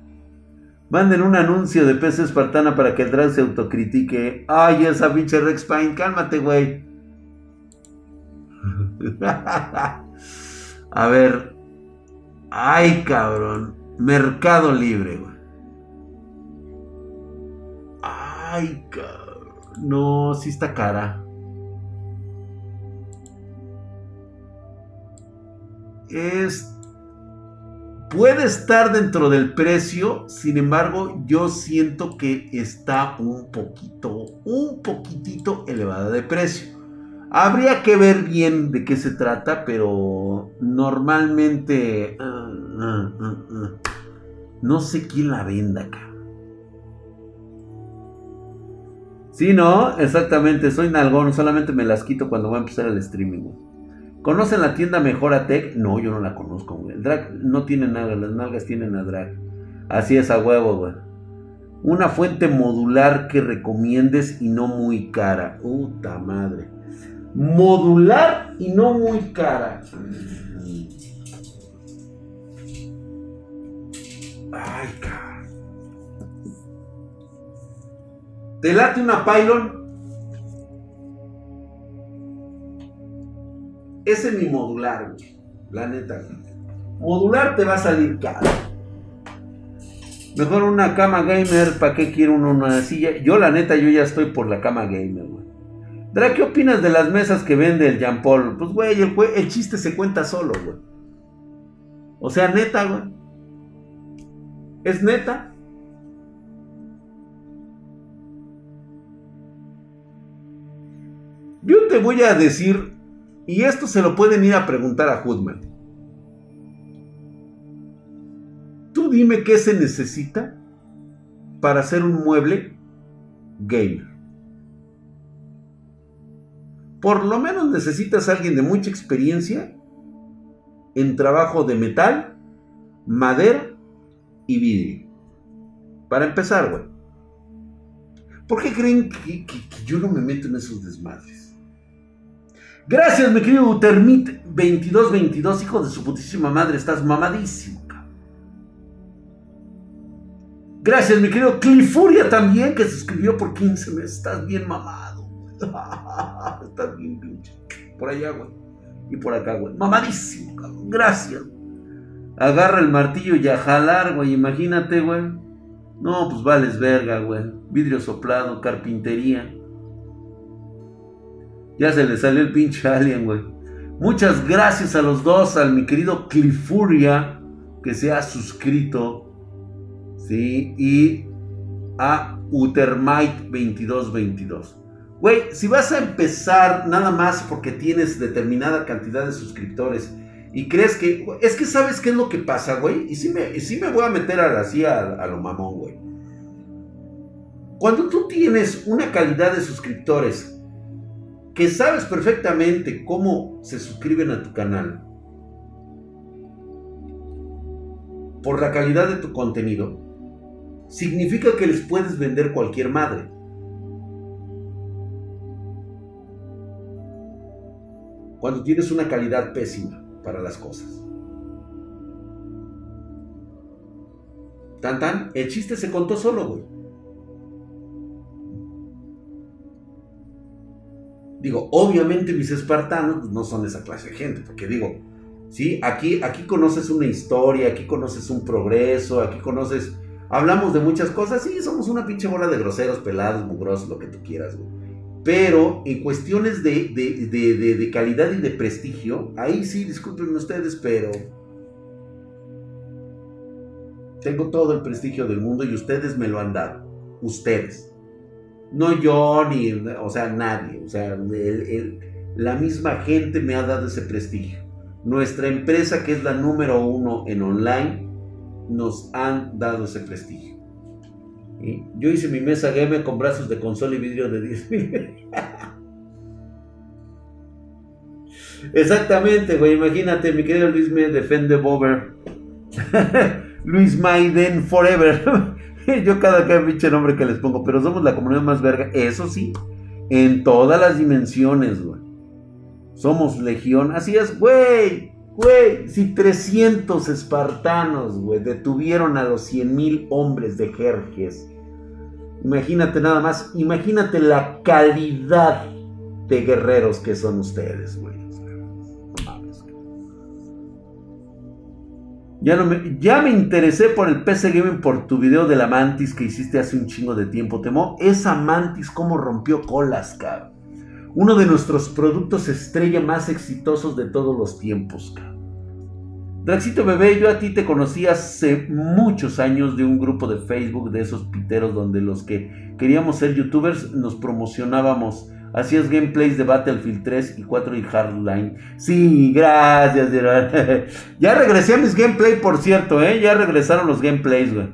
Manden un anuncio de PC Espartana para que el drag se autocritique. Ay, esa pinche Rex Pine, cálmate, güey. A ver. Ay, cabrón. Mercado Libre. Ay, cabrón. No, sí está cara. Es. Puede estar dentro del precio, sin embargo, yo siento que está un poquito, un poquitito elevada de precio. Habría que ver bien de qué se trata, pero normalmente ah, ah, ah, no sé quién la venda acá. Sí, no, exactamente, soy nalgón, solamente me las quito cuando va a empezar el streaming. ¿Conocen la tienda Mejora Tech? No, yo no la conozco, güey. El drag no tiene nada, las nalgas tienen a drag. Así es a huevo, güey. Una fuente modular que recomiendes y no muy cara. Puta madre modular y no muy cara. Ay, cara. ¿Te late una pylon? Ese es mi modular, La neta, Modular te va a salir caro. Mejor una cama gamer, ¿para qué quiero una silla? Yo la neta, yo ya estoy por la cama gamer, güey. ¿Qué opinas de las mesas que vende el Jean Paul? Pues, güey, el, el chiste se cuenta solo, güey. O sea, neta, güey. ¿Es neta? Yo te voy a decir, y esto se lo pueden ir a preguntar a Hoodman. Tú dime qué se necesita para hacer un mueble gamer. Por lo menos necesitas a alguien de mucha experiencia en trabajo de metal, madera y vidrio. Para empezar, güey. ¿Por qué creen que, yo no me meto en esos desmadres? Gracias, mi querido Termit 2222, hijo de su putísima madre, estás mamadísimo. Gracias, mi querido Clifuria también, que se suscribió por 15 meses. Estás bien mamado, Estás bien pinche. Por allá, güey. Y por acá, güey. Mamadísimo, cabrón. Gracias. Agarra el martillo y a jalar, güey. Imagínate, güey. No, pues vales verga, güey. Vidrio soplado, carpintería. Ya se le salió el pinche alien, güey. Muchas gracias a los dos, al mi querido Clifuria, que se ha suscrito. ¿Sí? Y a Utermite 2222. Güey, si vas a empezar nada más porque tienes determinada cantidad de suscriptores y crees que. Es que sabes qué es lo que pasa, güey. Y sí me, me voy a meter así a, a lo mamón, güey. Cuando tú tienes una calidad de suscriptores que sabes perfectamente cómo se suscriben a tu canal, por la calidad de tu contenido, significa que les puedes vender cualquier madre. Cuando tienes una calidad pésima para las cosas. Tan tan, el chiste se contó solo, güey. Digo, obviamente mis espartanos pues, no son esa clase de gente, porque digo, sí, aquí, aquí conoces una historia, aquí conoces un progreso, aquí conoces, hablamos de muchas cosas, sí, somos una pinche bola de groseros, pelados, mugrosos, lo que tú quieras, güey. Pero en cuestiones de, calidad y de prestigio, ahí sí, disculpen ustedes, pero tengo todo el prestigio del mundo y ustedes me lo han dado. Ustedes. No yo ni, o sea, nadie. O sea, la misma gente me ha dado ese prestigio. Nuestra empresa, que es la número uno en online, nos han dado ese prestigio. Yo hice mi mesa game con brazos de consola y vidrio de 10 Exactamente, güey. Imagínate, mi querido Luis me defende Bober. Luis Maiden Forever. Yo cada que pinche nombre que les pongo, pero somos la comunidad más verga. Eso sí, en todas las dimensiones, güey. Somos legión. Así es, güey. Güey, si 300 espartanos, güey, detuvieron a los 100 mil hombres de Jerjes, imagínate nada más, imagínate la calidad de guerreros que son ustedes, güey. Ya, no me, ya me interesé por el PC Gaming por tu video de la Mantis que hiciste hace un chingo de tiempo. Temo esa Mantis cómo rompió colas, cabrón uno de nuestros productos estrella más exitosos de todos los tiempos. Draxito Bebé, yo a ti te conocí hace muchos años de un grupo de Facebook de esos piteros donde los que queríamos ser youtubers nos promocionábamos. Hacías gameplays de Battlefield 3 y 4 y Hardline. Sí, gracias. ya regresé a mis gameplays, por cierto, ¿eh? Ya regresaron los gameplays, güey.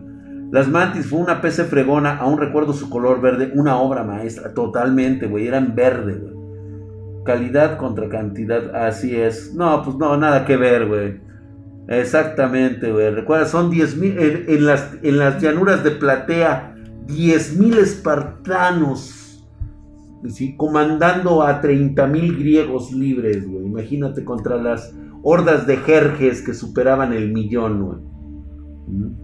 Las Mantis fue una PC fregona, aún recuerdo su color verde, una obra maestra, totalmente, güey, eran verde, güey. Calidad contra cantidad, así es. No, pues no, nada que ver, güey. Exactamente, güey. Recuerda, son 10 mil, en, las, en las llanuras de Platea, 10 mil espartanos, ¿sí? comandando a 30 mil griegos libres, güey. Imagínate contra las hordas de Jerjes que superaban el millón, güey.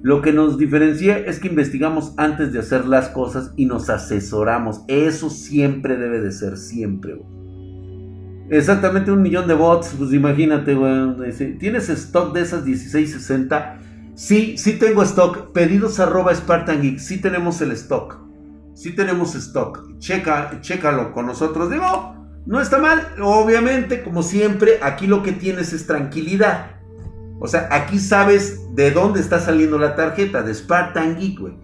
Lo que nos diferencia es que investigamos antes de hacer las cosas y nos asesoramos. Eso siempre debe de ser, siempre, Exactamente un millón de bots, pues imagínate, güey. ¿Tienes stock de esas 1660? Sí, sí tengo stock. Pedidos arroba Spartan Geek. Sí tenemos el stock. Sí tenemos stock. Checa, chécalo con nosotros. Digo, no está mal. Obviamente, como siempre, aquí lo que tienes es tranquilidad. O sea, aquí sabes de dónde está saliendo la tarjeta, de Spartan Geek, güey.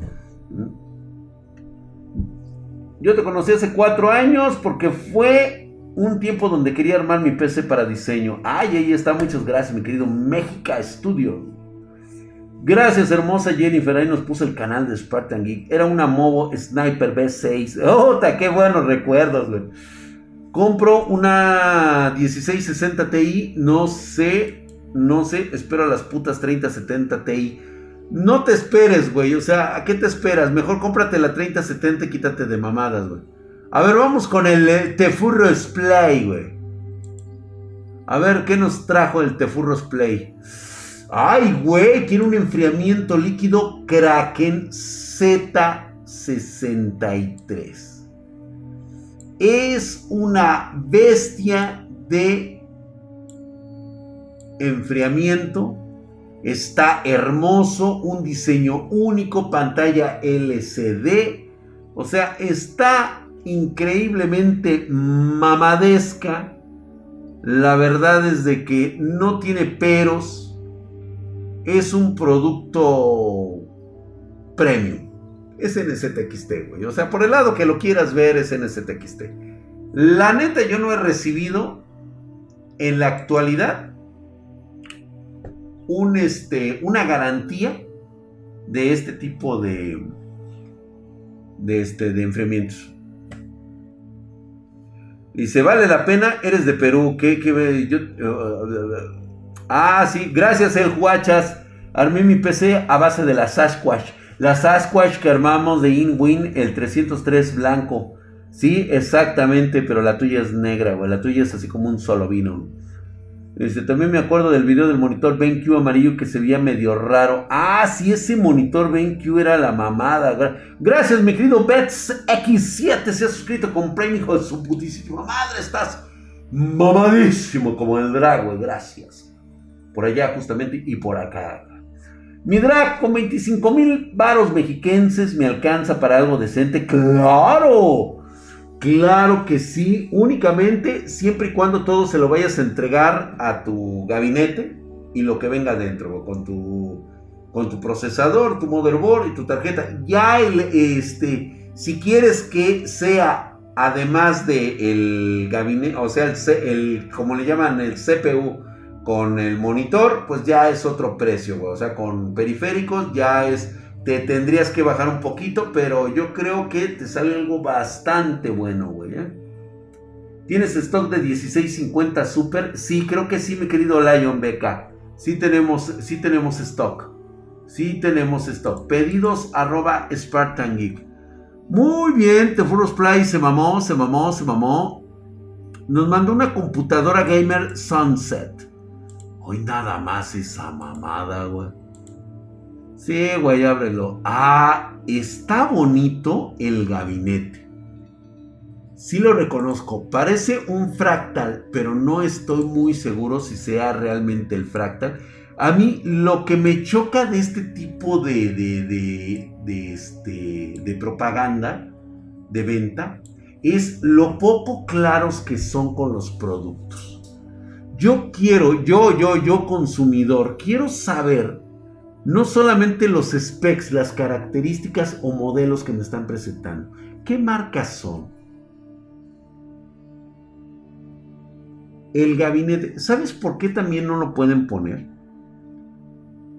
Yo te conocí hace cuatro años porque fue un tiempo donde quería armar mi PC para diseño. Ay, ahí está, muchas gracias, mi querido México Studio. Gracias, hermosa Jennifer. Ahí nos puso el canal de Spartan Geek. Era una Movo Sniper B6. ¡Oh, qué buenos recuerdos, güey! Compro una 1660 Ti. No sé, no sé. Espero a las putas 3070 Ti. No te esperes, güey. O sea, ¿a qué te esperas? Mejor cómprate la 3070 y quítate de mamadas, güey. A ver, vamos con el eh, Tefurro Play, güey. A ver, ¿qué nos trajo el Tefurro Play? Ay, güey, tiene un enfriamiento líquido Kraken Z63. Es una bestia de enfriamiento. Está hermoso, un diseño único, pantalla LCD. O sea, está increíblemente mamadesca. La verdad es de que no tiene peros. Es un producto premium. Es NZXT, güey. O sea, por el lado que lo quieras ver, es NZXT. La neta, yo no he recibido en la actualidad un, este, una garantía de este tipo de, de, este, de enfriamientos. Dice, vale la pena, eres de Perú. ¿Qué, qué, yo, ah, sí, gracias el Huachas. Armé mi PC a base de la Sasquatch. La Sasquatch que armamos de InWin, el 303 blanco. Sí, exactamente, pero la tuya es negra, güey. La tuya es así como un solo vino. Este, también me acuerdo del video del monitor BenQ amarillo que se veía medio raro. Ah, sí, ese monitor BenQ era la mamada. Gracias, mi querido Bets X7. Se ha suscrito con premio, hijo de su putísima madre. Estás mamadísimo como el drag, Gracias. Por allá, justamente, y por acá. Mi drag con 25 mil varos mexiquenses me alcanza para algo decente. ¡Claro! Claro que sí, únicamente siempre y cuando todo se lo vayas a entregar a tu gabinete y lo que venga dentro, con tu, con tu procesador, tu motherboard y tu tarjeta. Ya el, este, si quieres que sea además de el gabinete, o sea, el, el, como le llaman, el CPU con el monitor, pues ya es otro precio, o sea, con periféricos ya es te tendrías que bajar un poquito, pero yo creo que te sale algo bastante bueno, güey. ¿eh? ¿Tienes stock de 1650 Super? Sí, creo que sí, mi querido Lion BK. Sí tenemos, sí tenemos stock. Sí tenemos stock. Pedidos arroba Spartan Geek. Muy bien, Tefuros Play se mamó, se mamó, se mamó. Nos mandó una computadora gamer Sunset. Hoy nada más esa mamada, güey. Sí, güey, ábrelo. Ah, está bonito el gabinete. Sí lo reconozco. Parece un fractal, pero no estoy muy seguro si sea realmente el fractal. A mí lo que me choca de este tipo de, de, de, este, de propaganda, de venta, es lo poco claros que son con los productos. Yo quiero, yo, yo, yo consumidor, quiero saber no solamente los specs, las características o modelos que me están presentando. ¿Qué marcas son? El gabinete. ¿Sabes por qué también no lo pueden poner?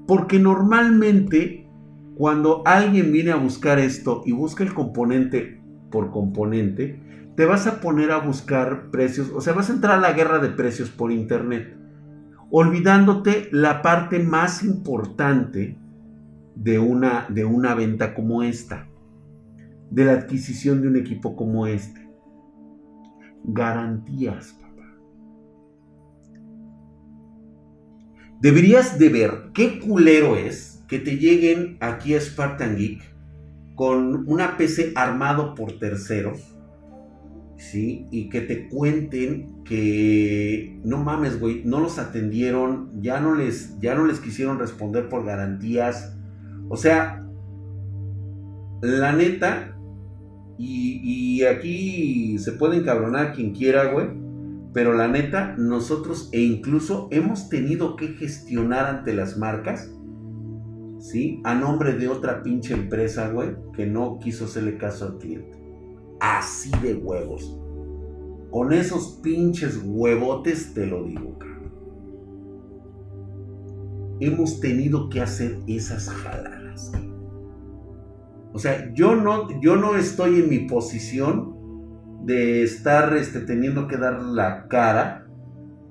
Porque normalmente cuando alguien viene a buscar esto y busca el componente por componente, te vas a poner a buscar precios, o sea, vas a entrar a la guerra de precios por internet olvidándote la parte más importante de una, de una venta como esta, de la adquisición de un equipo como este. Garantías, papá. Deberías de ver qué culero es que te lleguen aquí a Spartan Geek con una PC armado por terceros ¿sí? Y que te cuenten que no mames, güey, no los atendieron, ya no les, ya no les quisieron responder por garantías. O sea, la neta, y, y aquí se puede encabronar quien quiera, güey, pero la neta, nosotros e incluso hemos tenido que gestionar ante las marcas, ¿sí? A nombre de otra pinche empresa, güey, que no quiso hacerle caso al cliente así de huevos. Con esos pinches huevotes te lo digo, Hemos tenido que hacer esas jaladas. O sea, yo no, yo no estoy en mi posición de estar este, teniendo que dar la cara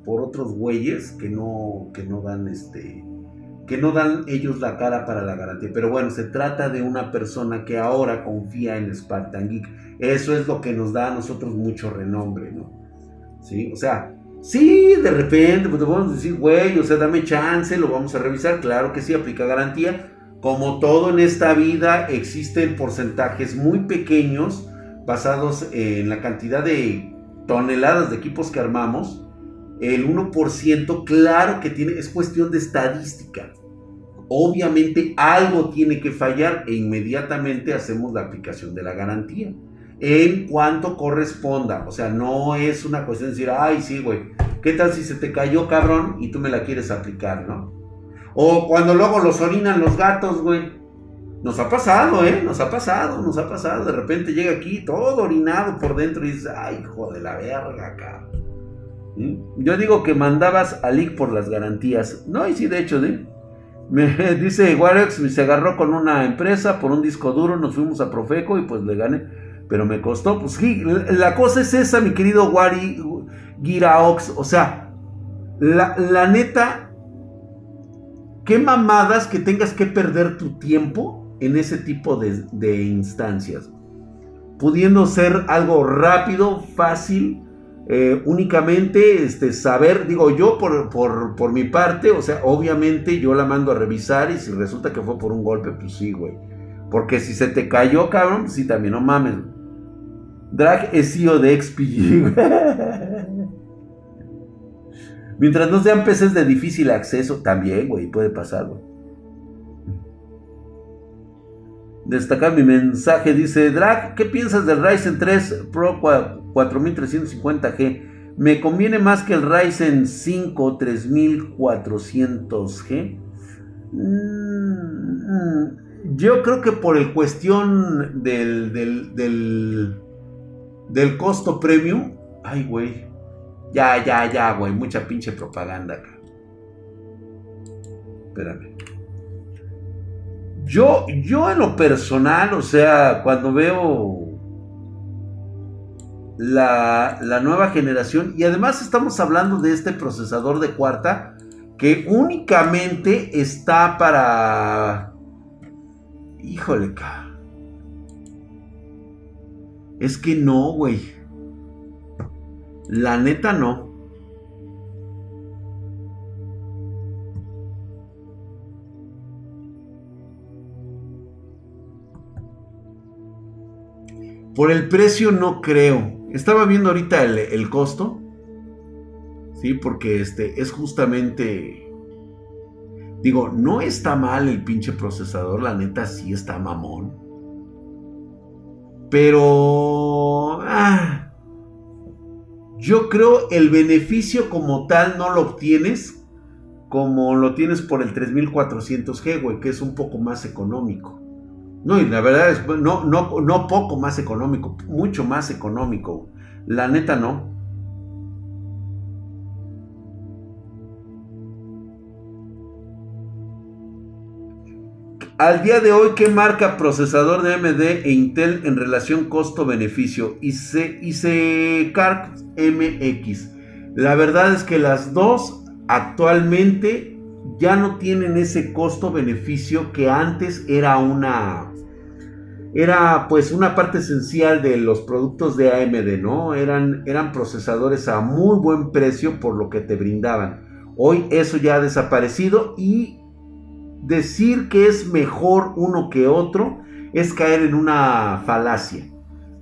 por otros güeyes que no, que no dan este, que no dan ellos la cara para la garantía. Pero bueno, se trata de una persona que ahora confía en Spartan Geek. Eso es lo que nos da a nosotros mucho renombre, ¿no? ¿Sí? O sea, sí, de repente, pues te podemos decir, güey, o sea, dame chance, lo vamos a revisar. Claro que sí, aplica garantía. Como todo en esta vida, existen porcentajes muy pequeños basados en la cantidad de toneladas de equipos que armamos el 1%, claro que tiene, es cuestión de estadística. Obviamente algo tiene que fallar e inmediatamente hacemos la aplicación de la garantía. En cuanto corresponda. O sea, no es una cuestión de decir, ay, sí, güey. ¿Qué tal si se te cayó, cabrón, y tú me la quieres aplicar, no? O cuando luego los orinan los gatos, güey. Nos ha pasado, ¿eh? Nos ha pasado, nos ha pasado. De repente llega aquí todo orinado por dentro y dices, ay, hijo de la verga, cabrón. Yo digo que mandabas a Lick por las garantías. No, y sí, de hecho, ¿sí? Me dice Warex, se agarró con una empresa por un disco duro, nos fuimos a Profeco y pues le gané. Pero me costó, pues la cosa es esa, mi querido Wari Giraox. O sea, la, neta, qué mamadas que tengas que perder tu tiempo en ese tipo de, de instancias. Pudiendo ser algo rápido, fácil eh, únicamente este, saber, digo yo por, por, mi parte, o sea, obviamente yo la mando a revisar y si resulta que fue por un golpe, pues sí, güey. Porque si se te cayó, cabrón, pues sí, también no mames. Drag es CEO de XPG. Mientras no sean peces de difícil acceso, también, güey, puede pasar, güey. Destacar mi mensaje, dice Drag, ¿qué piensas del Ryzen 3 Pro 4350G? ¿Me conviene más que el Ryzen 5 3400G? Mm, yo creo que por el cuestión del, del, del, del costo premium. Ay, güey. Ya, ya, ya, güey. Mucha pinche propaganda acá. Espérame. Yo, yo en lo personal, o sea, cuando veo la, la, nueva generación, y además estamos hablando de este procesador de cuarta, que únicamente está para... Híjole, Es que no, güey. La neta no. Por el precio no creo. Estaba viendo ahorita el, costo. Sí, porque este es justamente... Digo, no está mal el pinche procesador, la neta sí está mamón. Pero... Ah, yo creo el beneficio como tal no lo obtienes como lo tienes por el 3400G, güey, que es un poco más económico. No, y la verdad es, no, no, no poco más económico, mucho más económico. La neta no. Al día de hoy, ¿qué marca procesador de AMD e Intel en relación costo-beneficio? IC, CARC MX. La verdad es que las dos actualmente ya no tienen ese costo-beneficio que antes era una, era pues una parte esencial de los productos de AMD, ¿no? Eran, eran procesadores a muy buen precio por lo que te brindaban. Hoy eso ya ha desaparecido y decir que es mejor uno que otro es caer en una falacia.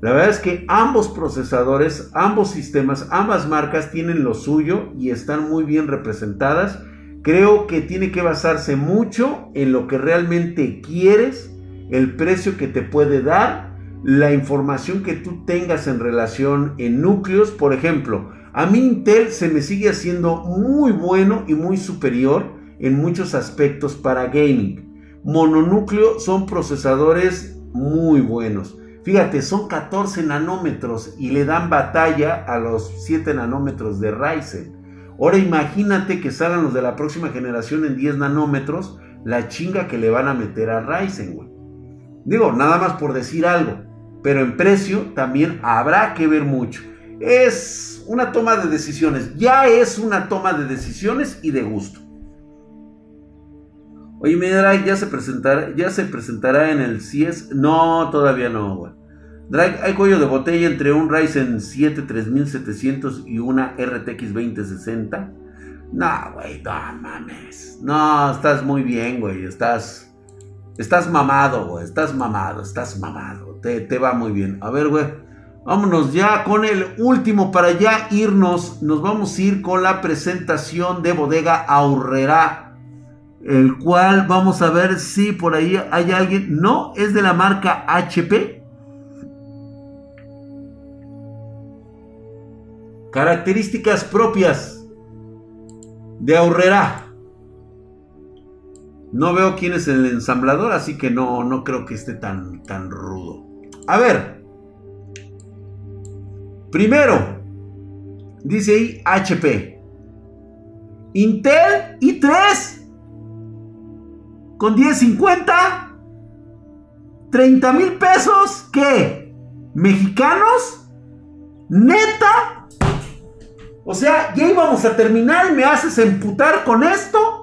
La verdad es que ambos procesadores, ambos sistemas, ambas marcas tienen lo suyo y están muy bien representadas. Creo que tiene que basarse mucho en lo que realmente quieres el precio que te puede dar, la información que tú tengas en relación en núcleos. Por ejemplo, a mí Intel se me sigue haciendo muy bueno y muy superior en muchos aspectos para gaming. Mononúcleo son procesadores muy buenos. Fíjate, son 14 nanómetros y le dan batalla a los 7 nanómetros de Ryzen. Ahora imagínate que salgan los de la próxima generación en 10 nanómetros, la chinga que le van a meter a Ryzen, güey. Digo, nada más por decir algo, pero en precio también habrá que ver mucho. Es una toma de decisiones, ya es una toma de decisiones y de gusto. Oye, Drake, ¿ya se presentará, ya se presentará en el CIES? No, todavía no, güey. Drake, hay cuello de botella entre un Ryzen 7 3700 y una RTX 2060. No, güey, no mames. No, estás muy bien, güey. Estás. Estás mamado, güey. Estás mamado, estás mamado. Te, te va muy bien. A ver, güey. Vámonos ya con el último para ya irnos. Nos vamos a ir con la presentación de Bodega Aurrera el cual vamos a ver si por ahí hay alguien. No, es de la marca HP. Características propias de Aurrera. No veo quién es el ensamblador, así que no, no creo que esté tan, tan rudo. A ver. Primero, dice ahí HP. Intel i3 con 10.50, 30 mil pesos, ¿qué? ¿Mexicanos? ¿Neta? O sea, ya íbamos a terminar y me haces emputar con esto.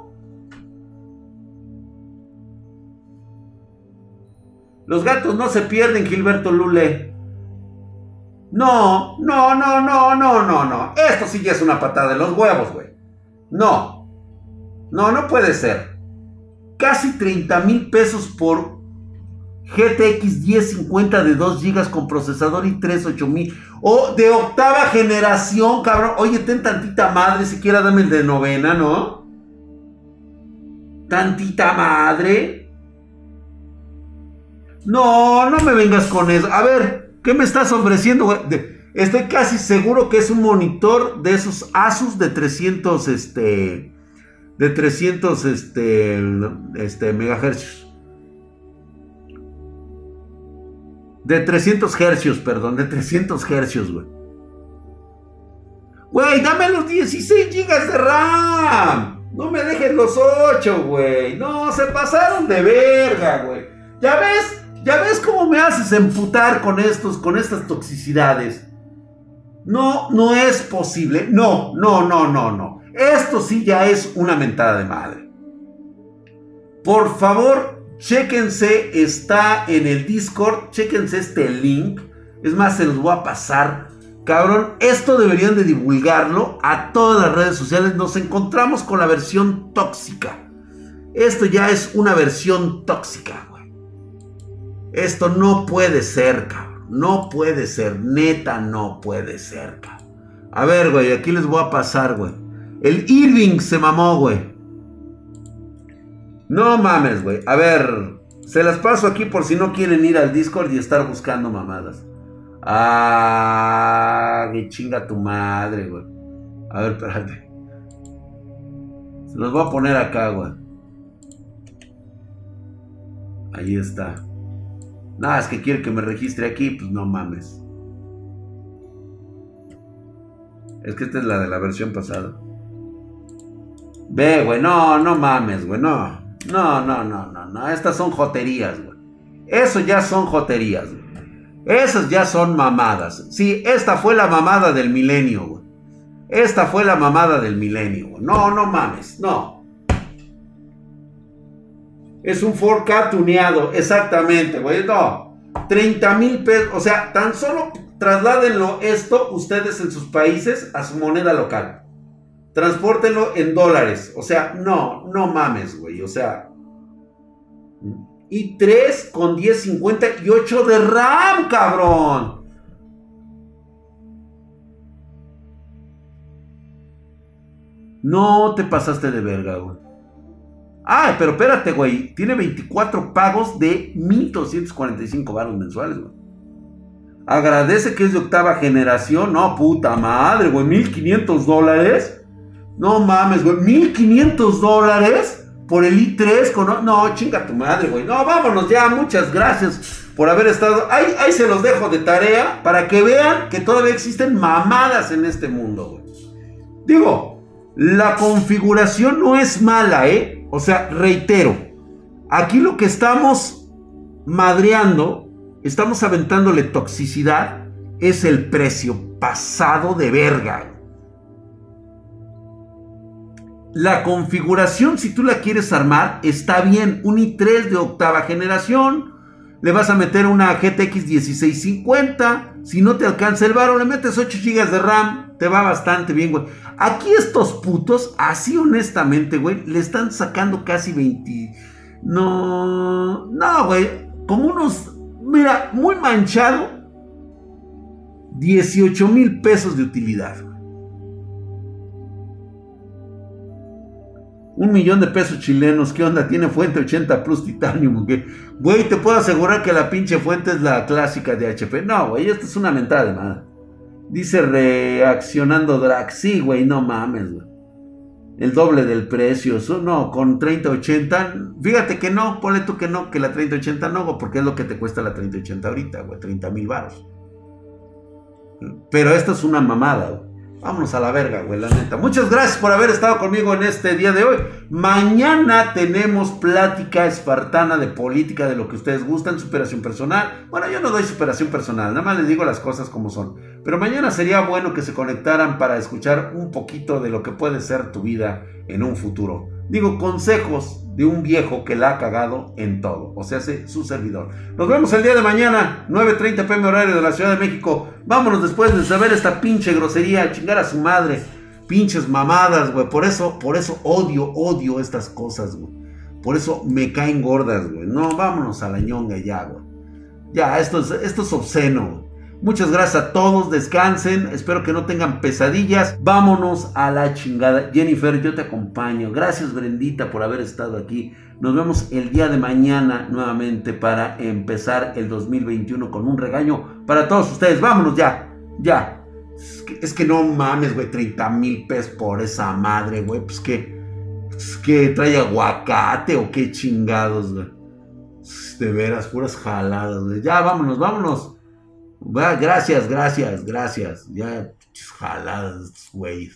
Los gatos no se pierden, Gilberto Lule. No, no, no, no, no, no, no. Esto sí ya es una patada de los huevos, güey. No. No, no puede ser casi 30 mil pesos por GTX 1050 de 2 GB con procesador y 3 8000. O de octava generación, cabrón. Oye, ten tantita madre, siquiera dame el de novena, ¿no? Tantita madre. No, no me vengas con eso. A ver, ¿qué me estás ofreciendo? Estoy casi seguro que es un monitor de esos Asus de 300, este de 300 este, este, megahercios. De 300 hercios, perdón, de 300 hercios, güey. Güey, dame los 16 gigas de RAM. No me dejes los 8, güey. No, se pasaron de verga, güey. ¿Ya ves? ¿Ya ves cómo me haces emputar con estos, con estas toxicidades? No, no es posible. No, no, no, no, no. Esto sí ya es una mentada de madre. Por favor, chéquense, está en el Discord, chéquense este link. Es más, se los voy a pasar. Cabrón, esto deberían de divulgarlo a todas las redes sociales. Nos encontramos con la versión tóxica. Esto ya es una versión tóxica. Esto no puede ser, cabrón. No puede ser. Neta, no puede ser, cabrón. A ver, güey, aquí les voy a pasar, güey. El Irving se mamó, güey. No mames, güey. A ver, se las paso aquí por si no quieren ir al Discord y estar buscando mamadas. Ah, que chinga tu madre, güey. A ver, espérate. Se los voy a poner acá, güey. Ahí está. Nada, es que quiere que me registre aquí, pues no mames. Es que esta es la de la versión pasada. Ve, güey, no, no mames, güey, no. No, no, no, no, no. Estas son joterías, güey. Eso ya son joterías, güey. Esas ya son mamadas. Sí, esta fue la mamada del milenio, güey. Esta fue la mamada del milenio, güey. No, no mames, no. Es un 4K tuneado, exactamente, güey. No. 30 mil pesos. O sea, tan solo trasládenlo esto ustedes en sus países a su moneda local. Transpórtenlo en dólares. O sea, no, no mames, güey. O sea. Y 3 con 1050 y 8 de RAM, cabrón. No te pasaste de verga, güey. Ah, pero espérate, güey. Tiene 24 pagos de 1245 baros mensuales, güey. Agradece que es de octava generación. No, puta madre, güey. 1500 dólares. No mames, güey. 1500 dólares por el i3 con... No, chinga tu madre, güey. No, vámonos ya. Muchas gracias por haber estado. Ahí, ahí se los dejo de tarea para que vean que todavía existen mamadas en este mundo, güey. Digo, la configuración no es mala, ¿eh? O sea, reitero, aquí lo que estamos madreando, estamos aventándole toxicidad, es el precio pasado de verga. La configuración, si tú la quieres armar, está bien. Un i3 de octava generación. Le vas a meter una GTX 1650. Si no te alcanza el varo, le metes 8 GB de RAM. Te va bastante bien, güey. Aquí estos putos, así honestamente, güey, le están sacando casi 20. No, no, güey. Como unos, mira, muy manchado. 18 mil pesos de utilidad. Un millón de pesos chilenos, ¿qué onda? Tiene fuente 80 plus titanium, Güey, te puedo asegurar que la pinche fuente es la clásica de HP. No, güey, esta es una mentada de madre. Dice reaccionando Drax. Sí, güey, no mames, güey. El doble del precio. No, con 3080. Fíjate que no, ponle tú que no, que la 3080 no, porque es lo que te cuesta la 3080 ahorita, güey. 30 mil baros. Pero esto es una mamada, güey. Vámonos a la verga, güey, la neta. Muchas gracias por haber estado conmigo en este día de hoy. Mañana tenemos plática espartana de política, de lo que ustedes gustan, superación personal. Bueno, yo no doy superación personal, nada más les digo las cosas como son. Pero mañana sería bueno que se conectaran para escuchar un poquito de lo que puede ser tu vida en un futuro. Digo, consejos de un viejo que la ha cagado en todo. O sea, hace su servidor. Nos vemos el día de mañana, 9.30 pm horario de la Ciudad de México. Vámonos después de saber esta pinche grosería, chingar a su madre. Pinches mamadas, güey. Por eso, por eso odio, odio estas cosas, güey. Por eso me caen gordas, güey. No, vámonos a la ñonga ya, güey. Ya, esto es, esto es obsceno, güey. Muchas gracias a todos, descansen, espero que no tengan pesadillas. Vámonos a la chingada. Jennifer, yo te acompaño. Gracias Brendita por haber estado aquí. Nos vemos el día de mañana nuevamente para empezar el 2021 con un regaño para todos ustedes. Vámonos ya, ya. Es que, no mames, güey, 30 mil pesos por esa madre, güey. Pues que, es que trae aguacate o qué chingados, güey. De veras, puras jaladas, güey. Ya, vámonos, vámonos. Gracias, gracias, gracias. Ya, jaladas, güey.